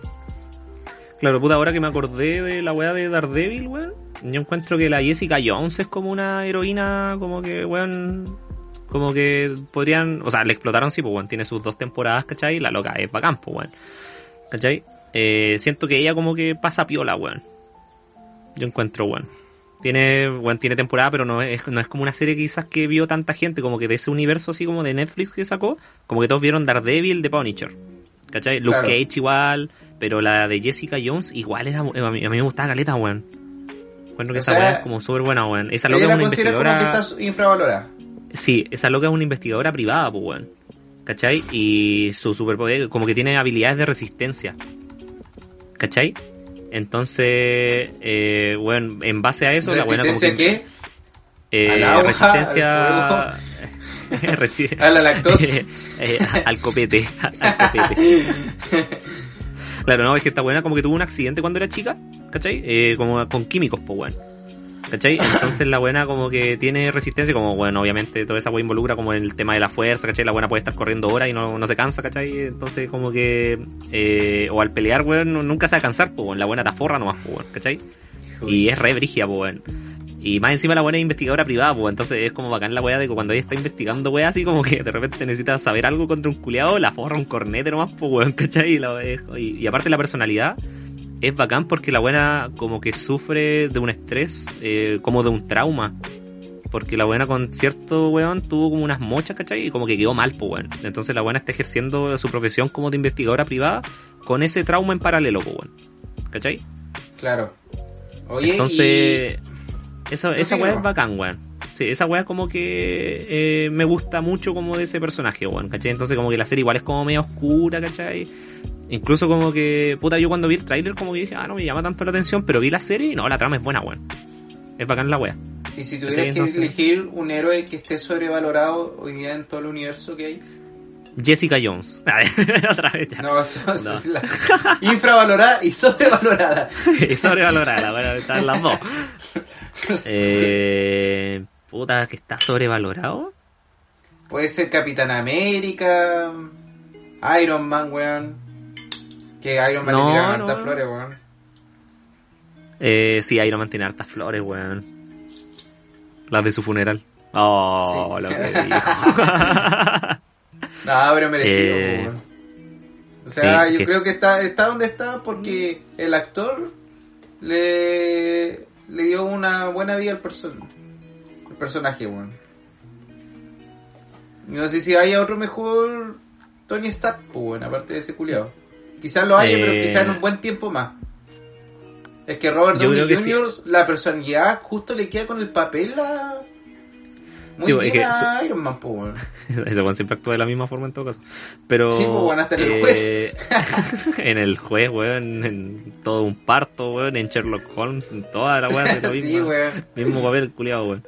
Claro, puta, ahora que me acordé de la weá de Daredevil, weón, yo encuentro que la Jessica Jones es como una heroína, como que, weón, como que podrían, o sea, le explotaron, sí, pues, weón, tiene sus dos temporadas, ¿cachai? La loca es bacán, pues, weón, ¿cachai? Eh, siento que ella como que pasa piola, weón. Yo encuentro, weón. Tiene, weón, tiene temporada, pero no es, no es como una serie quizás que vio tanta gente, como que de ese universo así como de Netflix que sacó, como que todos vieron Daredevil de Punisher. ¿Cachai? Luke Claro. Cage igual, pero la de Jessica Jones igual era, a mí, a mí me gustaba caleta, weón. Encuentro que O esa weá es como súper buena, weón. Esa loca es la una consideras como que investigadora... está infravalorada. Sí, esa loca es una investigadora privada, pues, weón. ¿Cachai? Y su superpoder, como que tiene habilidades de resistencia. ¿Cachai? Entonces, eh, bueno, en base a eso, la buena como ¿Resistencia que... qué? eh, agua, resistencia... al A la lactosa. Eh, al copete. Al copete. Claro, no, es que esta buena como que tuvo un accidente cuando era chica, ¿cachai? Eh, como con químicos, pues weón. ¿Cachai? Entonces la buena como que tiene resistencia, como bueno, obviamente toda esa weá involucra como el tema de la fuerza, ¿cachai? La buena puede estar corriendo horas y no, no se cansa, ¿cachai? Entonces como que, eh, o al pelear, weón, nunca se va a cansar, pues. La buena te aforra nomás, pues ¿cachai? Y es re brígida, pues. Y más encima la buena es investigadora privada, pues entonces es como bacán la weá de que cuando ella está investigando weá así como que de repente necesita saber algo contra un culiado, la forra un cornete nomás, pues weón, ¿cachai? Y, la- es- y- y aparte la personalidad es bacán porque la buena como que sufre de un estrés, eh, como de un trauma. Porque la buena con cierto weón tuvo como unas mochas, ¿cachai? Y como que quedó mal, pues weón. Entonces la buena está ejerciendo su profesión como de investigadora privada con ese trauma en paralelo, pues weón. ¿Cachai? Claro. Oye, Entonces, esa, esa weá es bacán, weón. Sí, esa weá como que eh, me gusta mucho como de ese personaje, weón, ¿cachai? Entonces como que la serie igual es como medio oscura, ¿cachai? Incluso como que, puta, yo cuando vi el tráiler como que dije, ah, no me llama tanto la atención, pero vi la serie y no, la trama es buena, weón. Es bacán la weá. y si tuvieras que entonces- elegir un héroe que esté sobrevalorado hoy día en todo el universo que hay. Jessica Jones. Otra vez ya. No, eso, eso es la infravalorada y sobrevalorada. y sobrevalorada, weá, están las dos. Eh, puta, que está sobrevalorado. Puede ser Capitán América, Iron Man, weón. Que Iron Man No, le tiraron no. hartas flores, weón. Eh, sí, Iron Man tiene hartas flores, weón. Las de su funeral. Oh, Sí. lo que dijo. No, pero merecido, Eh, weón. O sea, sí, yo que- creo que está, está donde está porque el actor le, le dio una buena vida al person al personaje, weón. No sé si haya otro mejor Tony Stark, pues, weón, aparte de ese culiado. Quizás lo haya, Eh. pero quizás en un buen tiempo más. Es que Robert Downey sí. Jr., la personalidad justo le queda con el papel la... muy Sí, es bien que Iron Man, pues, weón. Ese weón siempre actúa de la misma forma en todo caso. Pero. Sí, pues, hasta en el eh, en el juez, weón. En todo un parto, weón. En Sherlock Holmes. En toda la weón. de Sí, mismo, weón. mismo papel, culiado, weón.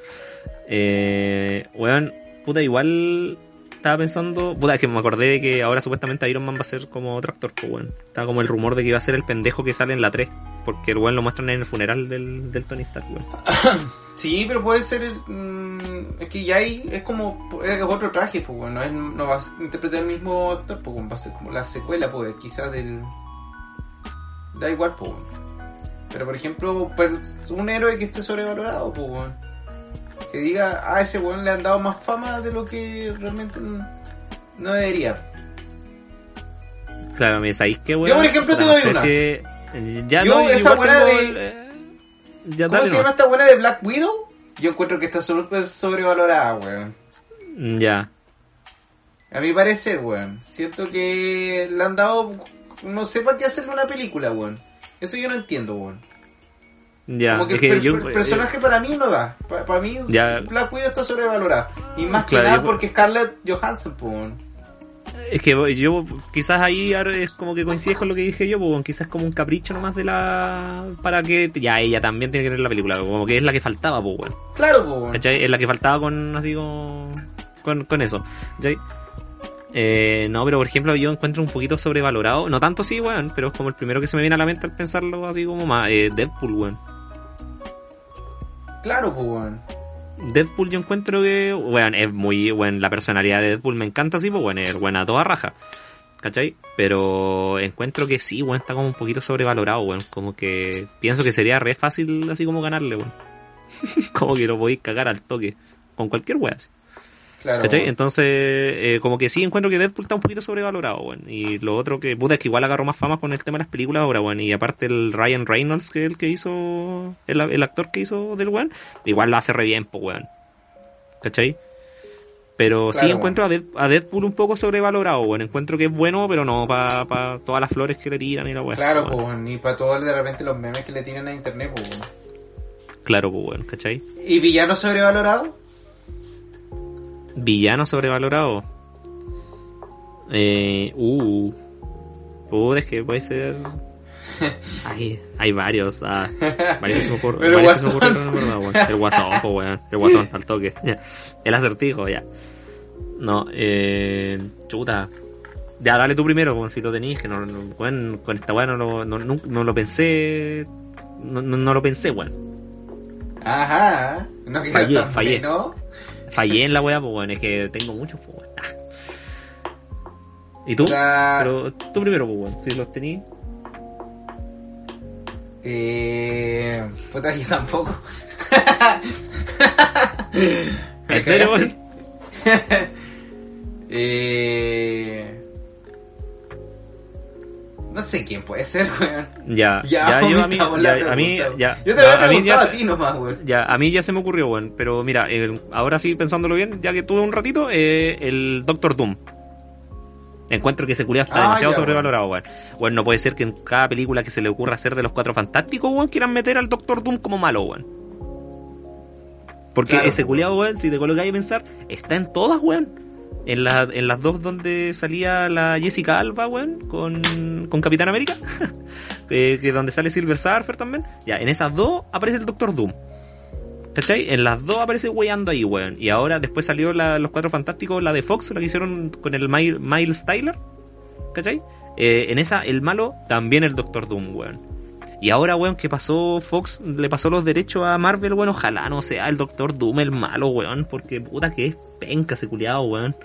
Eh, weón, puta, igual. Estaba pensando, puta, es que me acordé de que ahora supuestamente Iron Man va a ser como otro actor, pues, weón. Estaba como el rumor de que iba a ser el pendejo que sale en la 3. Porque el weón lo muestran en el funeral del, del Tony Stark, weón. Sí, pero puede ser. mm, es que ya hay. Es como. Es otro traje, pues, bueno. No, es- no va a interpretar el mismo actor, pues, bueno, va a ser como la secuela, pues, quizás del. Da igual, pues, bueno. Pero, por ejemplo, un héroe que esté sobrevalorado, pues, bueno. Que diga, ah, ese weón le han dado más fama de lo que realmente no, debería. Claro, me sabéis que weón. Yo, por ejemplo, te doy una. eh, Ya Yo, no, esa buena de- el, eh, ya ¿Cómo se llama esta buena de Black Widow? Yo encuentro que está súper sobrevalorada, weón. Mm, Ya. A mi parecer, weón. Siento que le han dado. No sé para qué hacerle una película, weón. Eso yo no entiendo, weón. Ya. Como que el per- per- personaje para mí no da. Para mí, Ya. Black Widow está sobrevalorada. Y más que nada yo- porque Scarlett Johansson, pues. Es que yo quizás ahí es como que coincides con lo que dije yo, pues quizás como un capricho nomás de la... Para que... Ya, ella también tiene que ver la película, como que es la que faltaba, pues, weón. Claro, pues. Es la que faltaba con así con, con, con eso. ¿Cachai? Eh, no, pero por ejemplo yo encuentro un poquito sobrevalorado, no tanto sí, weón, pero es como el primero que se me viene a la mente al pensarlo así como más, eh, Deadpool, weón. Claro, pues, weón. Deadpool yo encuentro que, weón, es muy, weón, la personalidad de Deadpool me encanta así, pues, weón, es buena a toda raja. ¿Cachai? Pero encuentro que sí, weón, está como un poquito sobrevalorado, weón. Como que pienso que sería re fácil así como ganarle, weón. como que lo podéis cagar al toque. Con cualquier weón. así. Claro. ¿Cachai? Entonces, eh, como que sí encuentro que Deadpool está un poquito sobrevalorado, weón. Y lo otro que, puta, es que igual agarró más fama con el tema de las películas ahora, weón. Y aparte el Ryan Reynolds, que es el que hizo, el, el actor que hizo del weón, igual lo hace re bien, pues, weón. ¿Cachai? Pero sí encuentro a, Dead- a Deadpool un poco sobrevalorado, weón. Encuentro que es bueno, pero no para todas las flores que le tiran y la weón. Claro, weón. pues. Y para todos de repente los memes que le tiran a internet, pues, weón. Claro, pues, weón, ¿cachai? ¿Y villano sobrevalorado? Villano sobrevalorado. Eh, uh. Uh, es que puede ser. Hay, hay varios. Ah, varios que se me ocurren- Pero varios que me Guasón. ocurrieron, en verdad, weón. El guasón. El guasón, al toque. El acertijo, ya. No, eh. Chuta. Ya, dale tú primero, como si lo tenías, que no, no- weón, con esta weá no, lo- no, no, no lo pensé. No, no, no lo pensé, weón. Ajá. No queda Fallé, fallé. bueno. Fallé en la weá, pues weón, es que tengo muchos, pues weón. Ah. ¿Y tú? La- Pero tú primero, pues weón, si los tenías. Eh. Puta, yo tampoco. ¿En serio, weón? eh. No sé quién puede ser, weón. Ya, Ya, ya, yo a mí, ya, a mí, ya, Yo te ya, había a mí ya, a se- ti nomás, weón. ya, a mí ya se me ocurrió, weón, pero mira, el- ahora sí pensándolo bien, ya que tuve un ratito, eh, el Doctor Doom. Encuentro que ese culiado está Ah, demasiado ya, sobrevalorado, weón. Weón, no puede ser que en cada película que se le ocurra hacer de los cuatro fantásticos, weón, quieran meter al Doctor Doom como malo, weón. Porque Claro, ese culiado, weón, si te colocáis a pensar, está en todas, weón. En, la- en las dos donde salía la Jessica Alba, weón, con, con Capitán América. que donde sale Silver Surfer también. Ya, en esas dos aparece el Doctor Doom. ¿Cachai? En las dos aparece weyando ahí, weón. Y ahora después salió Los Cuatro Fantásticos, la de Fox, la que hicieron con el Mile- Miles Tyler. ¿Cachai? Eh, en esa, el malo, también el Doctor Doom, weón. Y ahora, weón, que pasó Fox, le pasó los derechos a Marvel, weón, ojalá no sea el Doctor Doom el malo, weón, porque puta que es penca ese culiado, weón.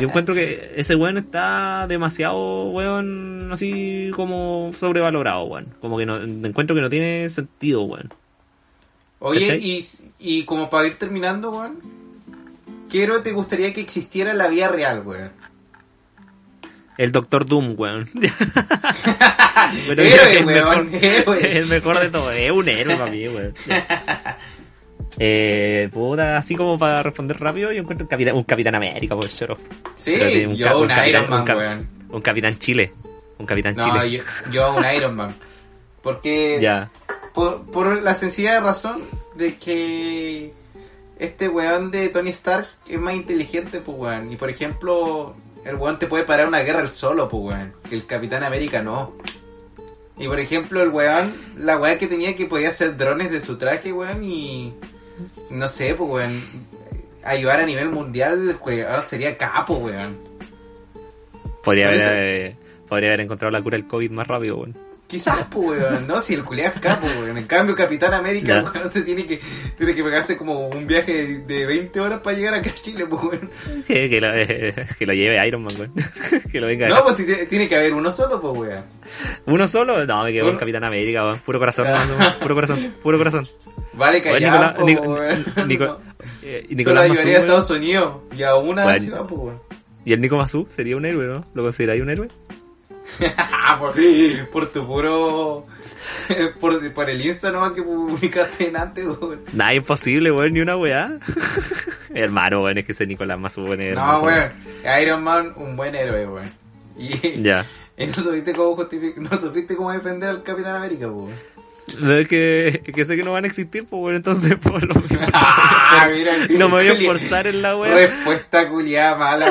Yo encuentro que ese weón está demasiado, weón, así como sobrevalorado, weón. Como que no, encuentro que no tiene sentido, weón. Oye, y, y como para ir terminando, weón. ¿Qué héroe te gustaría que existiera en la vida real, weón? El Doctor Doom, weón. Pero Héroe, el weón, mejor- héroe. El mejor de todo, es un héroe para mí, weón. Eh, puta, así como para responder rápido, yo encuentro un Capitán, un Capitán América, por choro. Sí, un yo un un capitán- Iron Man, cap- weón. Un Capitán Chile. Un Capitán No, Chile. yo, yo un Iron Man. Porque Ya. por, por la sencilla razón de que este weón de Tony Stark es más inteligente, pues weón. Y por ejemplo, el weón te puede parar una guerra el solo, pues weón. Que el Capitán América no. Y por ejemplo, el weón, la weá que tenía que podía hacer drones de su traje, weón, y no sé, pues weón, ayudar a nivel mundial, el weón sería capo, weón. Podría haber, eh, podría haber encontrado la cura del COVID más rápido, weón. Quizás, pues, weón, no, si el culiado es capo, weón. En cambio, Capitán América, Ya. weón, se tiene que, tiene que pegarse como un viaje de, de 20 horas para llegar acá a Chile, pues, weón. Que, que lo, eh, que lo lleve Iron Man, weón. que lo venga. No, pues si te- tiene que haber uno solo, pues, weón. ¿Uno solo? No, me quedo con Capitán América, weón. Puro corazón, Ah. nomás. puro corazón, puro corazón. Vale, callado, Nicolás- pues, Nico- weón. Nico- No. eh, Solo Nicolás ayudaría a weón. Estados Unidos y a una Bueno. ciudad, pues, weón. ¿Y el Nico Mazú sería un héroe, no? ¿Lo consideráis un héroe? por, por tu puro... Por, por el Insta nomás que publicaste en antes, weón. Nada, imposible, weón, ni una weá. Hermano, weón, es que ese Nicolás weón, es No, weón. Iron Man, un buen héroe, weón. Y, Ya. no supiste cómo justific- no supiste cómo defender al Capitán América, pues, weón. Es que, sé que no van a existir, pues, weón, entonces, por lo mismo. Ah, mira, no me voy a esforzar en la weá. Respuesta culiada mala.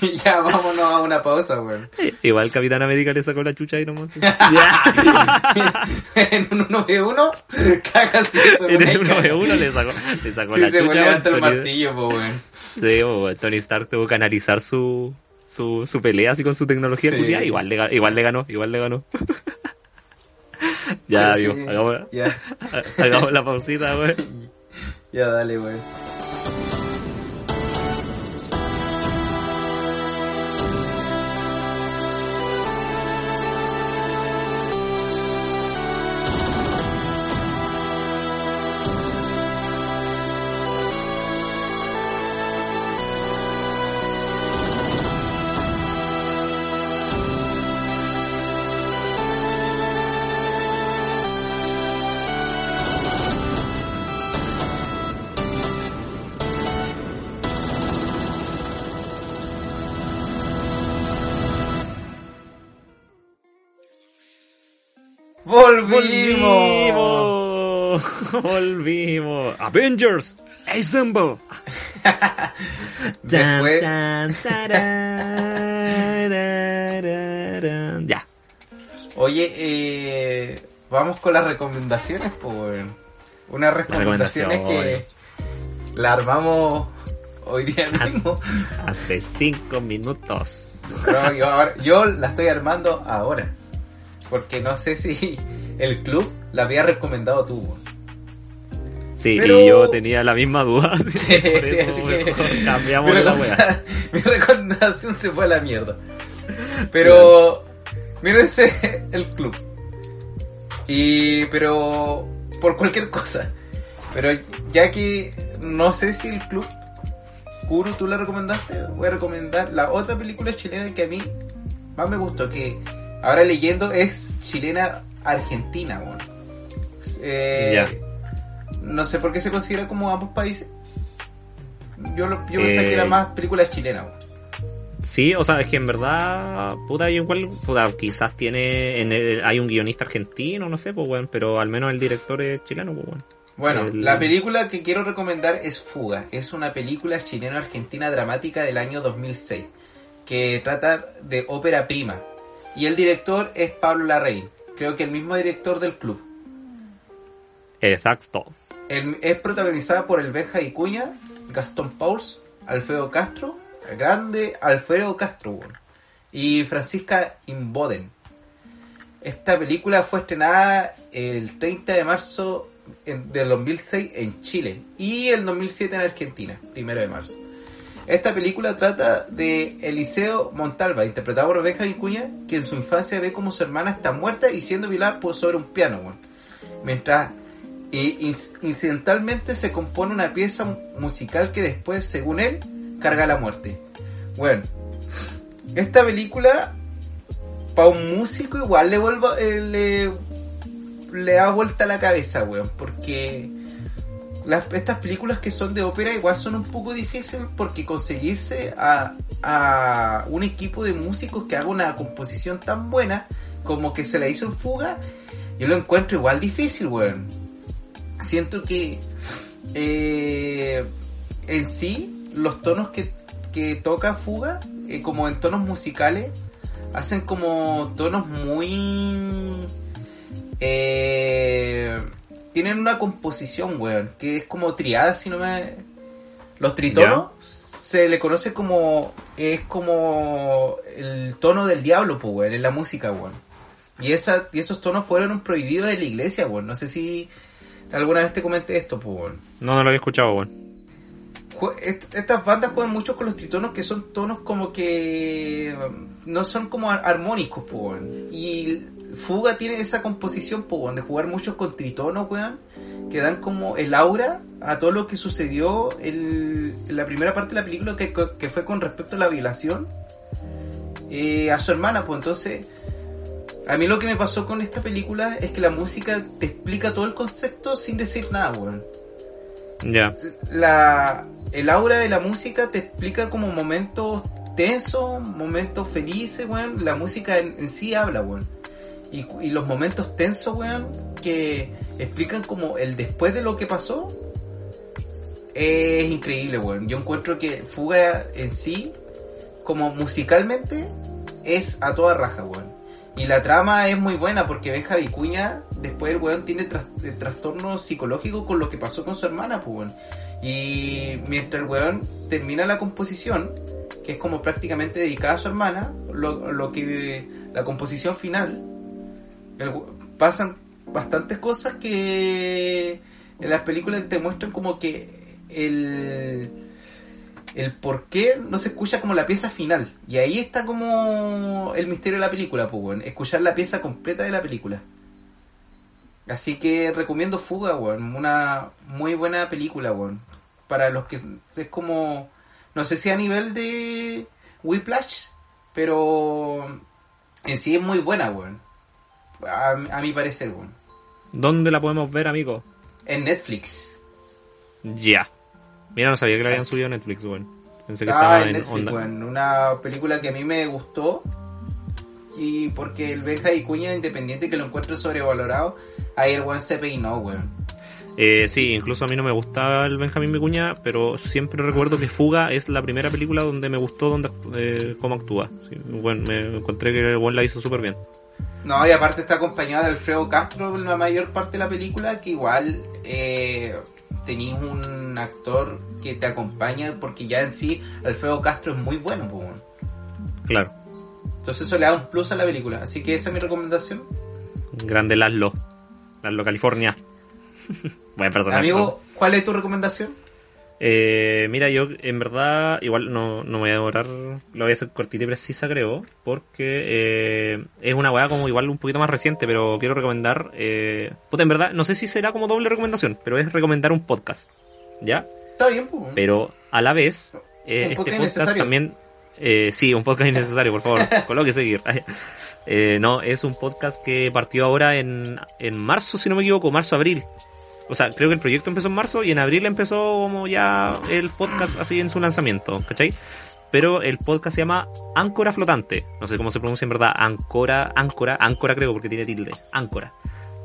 ya vámonos a una pausa, weón. Igual Capitán América le sacó la chucha y nomás. Ya. en un 1v1, cagas eso en el 1 de caga. 1 le sacó, le sacó Sí, la se chucha. weón, hasta el martillo, po, weón. Sí, Tony Stark tuvo que analizar su, su, su pelea así con su tecnología Sí. Igual le, igual le ganó, igual le ganó. ya, Sí, digo, hagamos, hagamos la pausita, weón. ya dale, weón. ¡Volvimos! Volvimos. Volvimos. Avengers. Assemble. Después-. Ya. Oye, eh, vamos con las recomendaciones, weón. Unas recomendaciones que la armamos hoy día mismo. Hace cinco minutos. Pero yo, ahora- yo la estoy armando ahora. Porque no sé si el club la había recomendado tú. Sí, Pero- y yo tenía la misma duda. Sí, sí, así que cambiamos la wea. mi recomendación se fue a la mierda. Pero mírense el club. Y pero por cualquier cosa. Pero ya que no sé si el club Kuro tú la recomendaste, voy a recomendar la otra película chilena que a mí más me gustó, que ahora leyendo es chilena argentina, bueno. Eh, Ya. No sé por qué se considera como ambos países. Yo, lo, yo pensé Eh, que era más películas chilenas. weón. Sí, o sea, es que en verdad, puta, igual, puta, quizás tiene, en el- hay un guionista argentino, no sé, pues bueno, pero al menos el director es chileno, pues bueno. Bueno, El- la película que quiero recomendar es Fuga. Es una película chileno-argentina dramática del año 2006 que trata de ópera prima. Y el director es Pablo Larraín, creo que el mismo director del club. Exacto. El- es protagonizada por el Benja Icuña, Gastón Pauls, Alfredo Castro, el grande Alfredo Castro y Francisca Imboden. Esta película fue estrenada el 30 de marzo del 2006 en Chile y el 2007 en Argentina, primero de marzo. Esta película trata de Eliseo Montalva, interpretado por Benja Icuña, que en su infancia ve como su hermana está muerta y siendo violada por sobre un piano, weón. mientras y inc- incidentalmente se compone una pieza mu- musical que después, según él, carga la muerte. Bueno, esta película, para un músico igual le vuelva, eh, le, le da vuelta la cabeza, weón, porque las, estas películas que son de ópera igual son un poco difíciles porque conseguirse a, a un equipo de músicos que haga una composición tan buena como que se la hizo en fuga, yo lo encuentro igual difícil, weón. Siento que eh, en sí los tonos que, que toca Fuga, eh, como en tonos musicales, hacen como tonos muy... eh, tienen una composición, weón, que es como triada, si no me... Los tritonos se le conoce como... Es como el tono del diablo, pues, weón, en la música, weón. Y, esa, y esos tonos fueron prohibidos de la iglesia, weón. No sé si alguna vez te comenté esto, pues, weón. No, no lo había escuchado, bueno. Estas bandas juegan mucho con los tritonos que son tonos como que um, no son como ar- armónicos, pues. Y Fuga tiene esa composición, pues, de jugar mucho con tritonos, weón, que dan como el aura a todo lo que sucedió el- en la primera parte de la película que, que fue con respecto a la violación eh, a su hermana, pues entonces a mí lo que me pasó con esta película es que la música te explica todo el concepto sin decir nada, weón Ya. la, el aura de la música te explica como momentos tensos, momentos felices, weón. La música en, sí habla, weón. Y, y los momentos tensos, weón, que explican como el después de lo que pasó, es increíble, weón. Yo encuentro que Fuga en sí, como musicalmente, es a toda raja, weón. Y la trama es muy buena porque Benja Vicuña, después el weón tiene eh, trastorno psicológico con lo que pasó con su hermana, pues. Y mientras el weón termina la composición, que es como prácticamente dedicada a su hermana, lo, lo que la composición final, pasan bastantes cosas que en las películas te muestran como que el el por qué no se escucha como la pieza final. Y ahí está como el misterio de la película, pues, weón. Escuchar la pieza completa de la película. Así que recomiendo Fuga, weón. Una muy buena película, weón. Para los que es como... No sé si a nivel de Whiplash, pero en sí es muy buena, weón. A, a mi parecer, weón. ¿Dónde la podemos ver, amigo? En Netflix. Ya. Mira, no sabía que la habían subido a Netflix, weón. Pensé que Ah, estaba en en Netflix, onda. weón. Una película que a mí me gustó. Y porque el Benja y Cuña, independiente que lo encuentre sobrevalorado, ahí el weón se peinó, weón. Eh, sí, incluso a mí no me gusta el Benjamín Vicuña, pero siempre recuerdo que Fuga es la primera película donde me gustó donde, eh, cómo actúa. Sí, bueno, me encontré que el buen la hizo súper bien. No, y aparte está acompañado de Alfredo Castro en la mayor parte de la película, que igual eh, tenéis un actor que te acompaña porque ya en sí Alfredo Castro es muy bueno, pues. Claro. Entonces eso le da un plus a la película. Así que esa es mi recomendación. Grande Laszlo. Laszlo, California. Buen personaje. Amigo, ¿cuál es tu recomendación? Eh, mira, yo en verdad igual no, no me voy a demorar, lo voy a hacer cortita y precisa creo, porque eh, es una weá como igual un poquito más reciente, pero quiero recomendar, eh, puta, en verdad, no sé si será como doble recomendación, pero es recomendar un podcast, ¿ya? Está bien, pues. Pero a la vez, eh, este podcast innecesario. también, eh, sí, un podcast innecesario, por favor, coloque seguir. Eh, no, es un podcast que partió ahora en, en marzo, si no me equivoco, marzo-abril. O sea, creo que el proyecto empezó en marzo y en abril empezó como ya el podcast así en su lanzamiento, ¿cachai? Pero el podcast se llama Áncora Flotante. No sé cómo se pronuncia en verdad. Áncora, Áncora, Áncora creo porque tiene tilde. Áncora.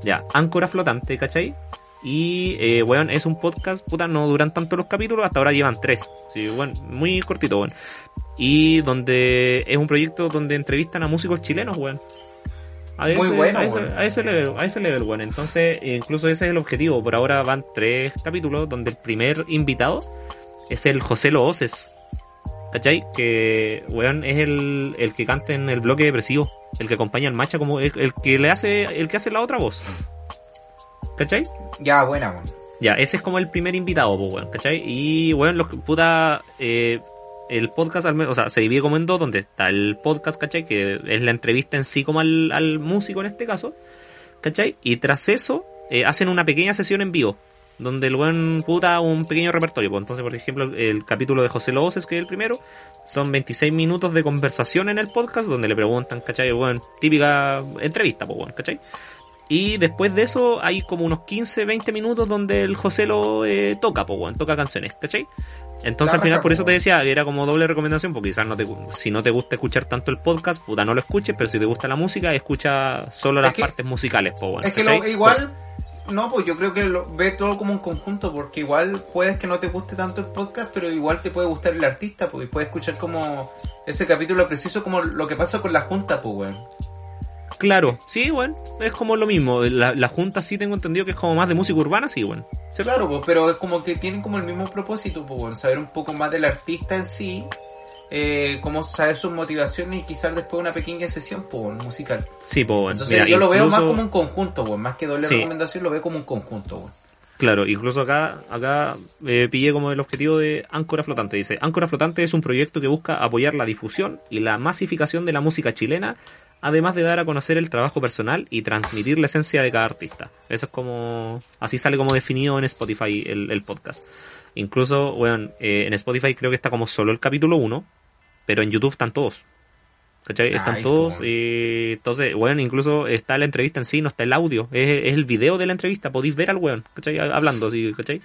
Ya, Áncora Flotante, ¿cachai? Y, eh, weón, es un podcast, puta, no duran tanto los capítulos, hasta ahora llevan tres. Sí, bueno, muy cortito, weón. Y donde es un proyecto donde entrevistan a músicos chilenos, weón. A Muy bueno, a ese, a ese level, a ese level, weón. Entonces, incluso ese es el objetivo. Por ahora van tres capítulos donde el primer invitado es el José Looses. ¿Cachai? Que, weón, es el, el que canta en el bloque depresivo. El que acompaña al macha como el, el que le hace, el que hace la otra voz. ¿Cachai? Ya, buena, weón. Ya, ese es como el primer invitado, pues, weón, ¿cachai? Y, weón, los puta, eh, el podcast, al menos, o sea, se divide como en dos, donde está el podcast, ¿cachai? Que es la entrevista en sí como al, músico en este caso, ¿cachai? Y tras eso, eh, hacen una pequeña sesión en vivo, donde el weón puta un pequeño repertorio, pues. Entonces, por ejemplo, el capítulo de José Looses, que es el primero, son 26 minutos de conversación en el podcast, donde le preguntan, ¿cachai? Weón, típica entrevista, pues, weón, ¿cachai? Y después de eso hay como unos 15, 20 minutos donde el José lo eh, toca, pues, weón, toca canciones, ¿cachai? Entonces al final por po, eso te decía, era como doble recomendación, porque quizás no te, si no te gusta escuchar tanto el podcast, puta, no lo escuches, pero si te gusta la música, escucha solo las que- partes musicales, pues, weón, Es que igual, no, pues yo creo que lo, ve todo como un conjunto, porque igual puedes que no te guste tanto el podcast, pero igual te puede gustar el artista, pues, y puedes escuchar como ese capítulo preciso como lo que pasa con la junta, pues, weón. Claro, sí, bueno, es como lo mismo. La, la junta sí tengo entendido que es como más de música urbana, sí, bueno. ¿cierto? Claro, pues, pero es como que tienen como el mismo propósito, pues, weón, saber un poco más del artista en sí, eh, cómo saber sus motivaciones y quizás después una pequeña sesión, pues, musical. Sí, pues, bueno. Entonces Mira, yo lo veo más como un conjunto, weón, más que doble Sí. recomendación, lo veo como un conjunto, weón. Claro, incluso acá, acá eh, pillé como el objetivo de Áncora Flotante. Dice, Áncora Flotante es un proyecto que busca apoyar la difusión y la masificación de la música chilena, además de dar a conocer el trabajo personal y transmitir la esencia de cada artista. Eso es como, así sale como definido en Spotify el, podcast. Incluso, bueno, eh, en Spotify creo que está como solo el capítulo 1, pero en YouTube están todos. ¿Cachai? Están todos y entonces, bueno, incluso está la entrevista en sí, no está el audio, es, es el video de la entrevista, podéis ver al weón, ¿cachai? Hablando así, ¿cachai?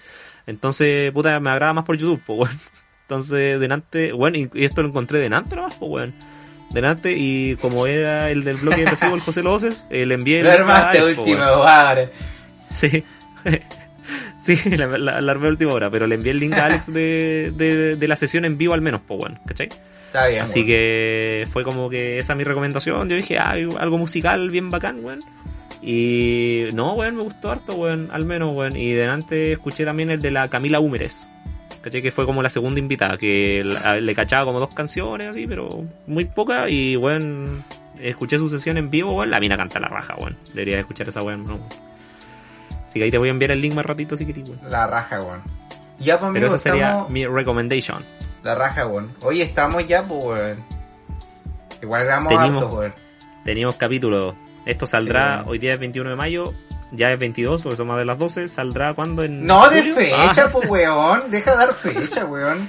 Entonces, puta, me agrada más por YouTube, pues, weón. Entonces, delante, bueno, y, y esto lo encontré delante nomás, pues, weón. Delante, y como era el del bloque de recibo, el José Loces, eh, le envié el armaste weón. madre. Sí. sí, la, la, la armé última hora, pero le envié el link a Alex de, de, de la sesión en vivo al menos, pues, weón, ¿cachai? Está bien, Así que fue como que esa es mi recomendación. Yo dije, ah, algo musical bien bacán, weón. Y no, weón, me gustó harto, weón, al menos, weón. Y delante escuché también el de la Camila Húmeres. Caché que fue como la segunda invitada, que la- le cachaba como dos canciones así, pero muy poca. Y, weón, escuché su sesión en vivo, weón. La mina canta la raja, weón. Debería escuchar esa weón, no. Así que ahí te voy a enviar el link más ratito si querés, weón. La raja, weón. Ya, pues, Pero esa sería mi recommendation. La raja, weón. Oye, estamos ya, pues, weón. Igual grabamos Tenemos- harto, weón. Teníamos capítulo. Esto saldrá Sí. hoy día es 21 de mayo. Ya es 22, porque son más de las 12. ¿Saldrá cuando En No de julio? fecha, Ah, pues, weón. Deja de dar fecha, weón.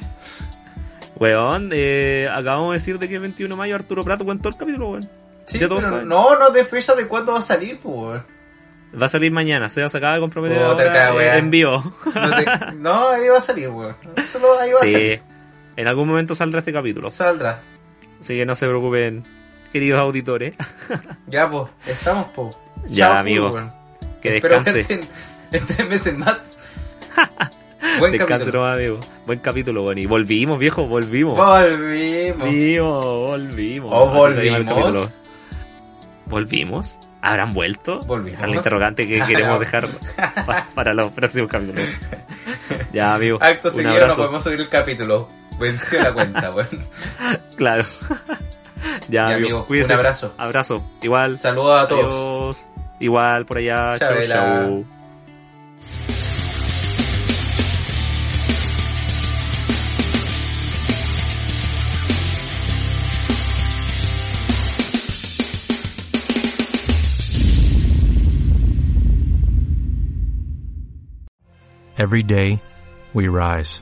weón, eh, acabamos de decir de que el 21 de mayo Arturo Prato cuentó el capítulo, weón. Sí, pero no, no de fecha de cuándo va a salir, pues, weón. Va a salir mañana. Se acaba de comprometer Puta, ahora, eh, en vivo. No, te- no, ahí va a salir, weón. Solo ahí va a Sí. salir. En algún momento saldrá este capítulo. Saldrá. Así que no se preocupen, queridos auditores. Ya, pues, estamos, pues. Ya, Chao, amigo. Que Espero descanse. en, en tres meses más. Buen Descanse capítulo. nomás, amigo. Buen capítulo, weón. Y volvimos, viejo, volvimos. Volvimos. Volvimos, volvimos. O volvimos. ¿Volvimos? ¿Habrán vuelto? Volvimos. Esa es la interrogante que queremos dejar pa- para los próximos capítulos. Ya, amigo. Acto seguido no podemos subir el capítulo. Venció la cuenta, weón. Claro. ya, Ya, amigo. Cuídese. un abrazo. Abrazo. Igual. Saludos a todos. Adiós. Igual por allá. Chau, chau. Every day, we rise,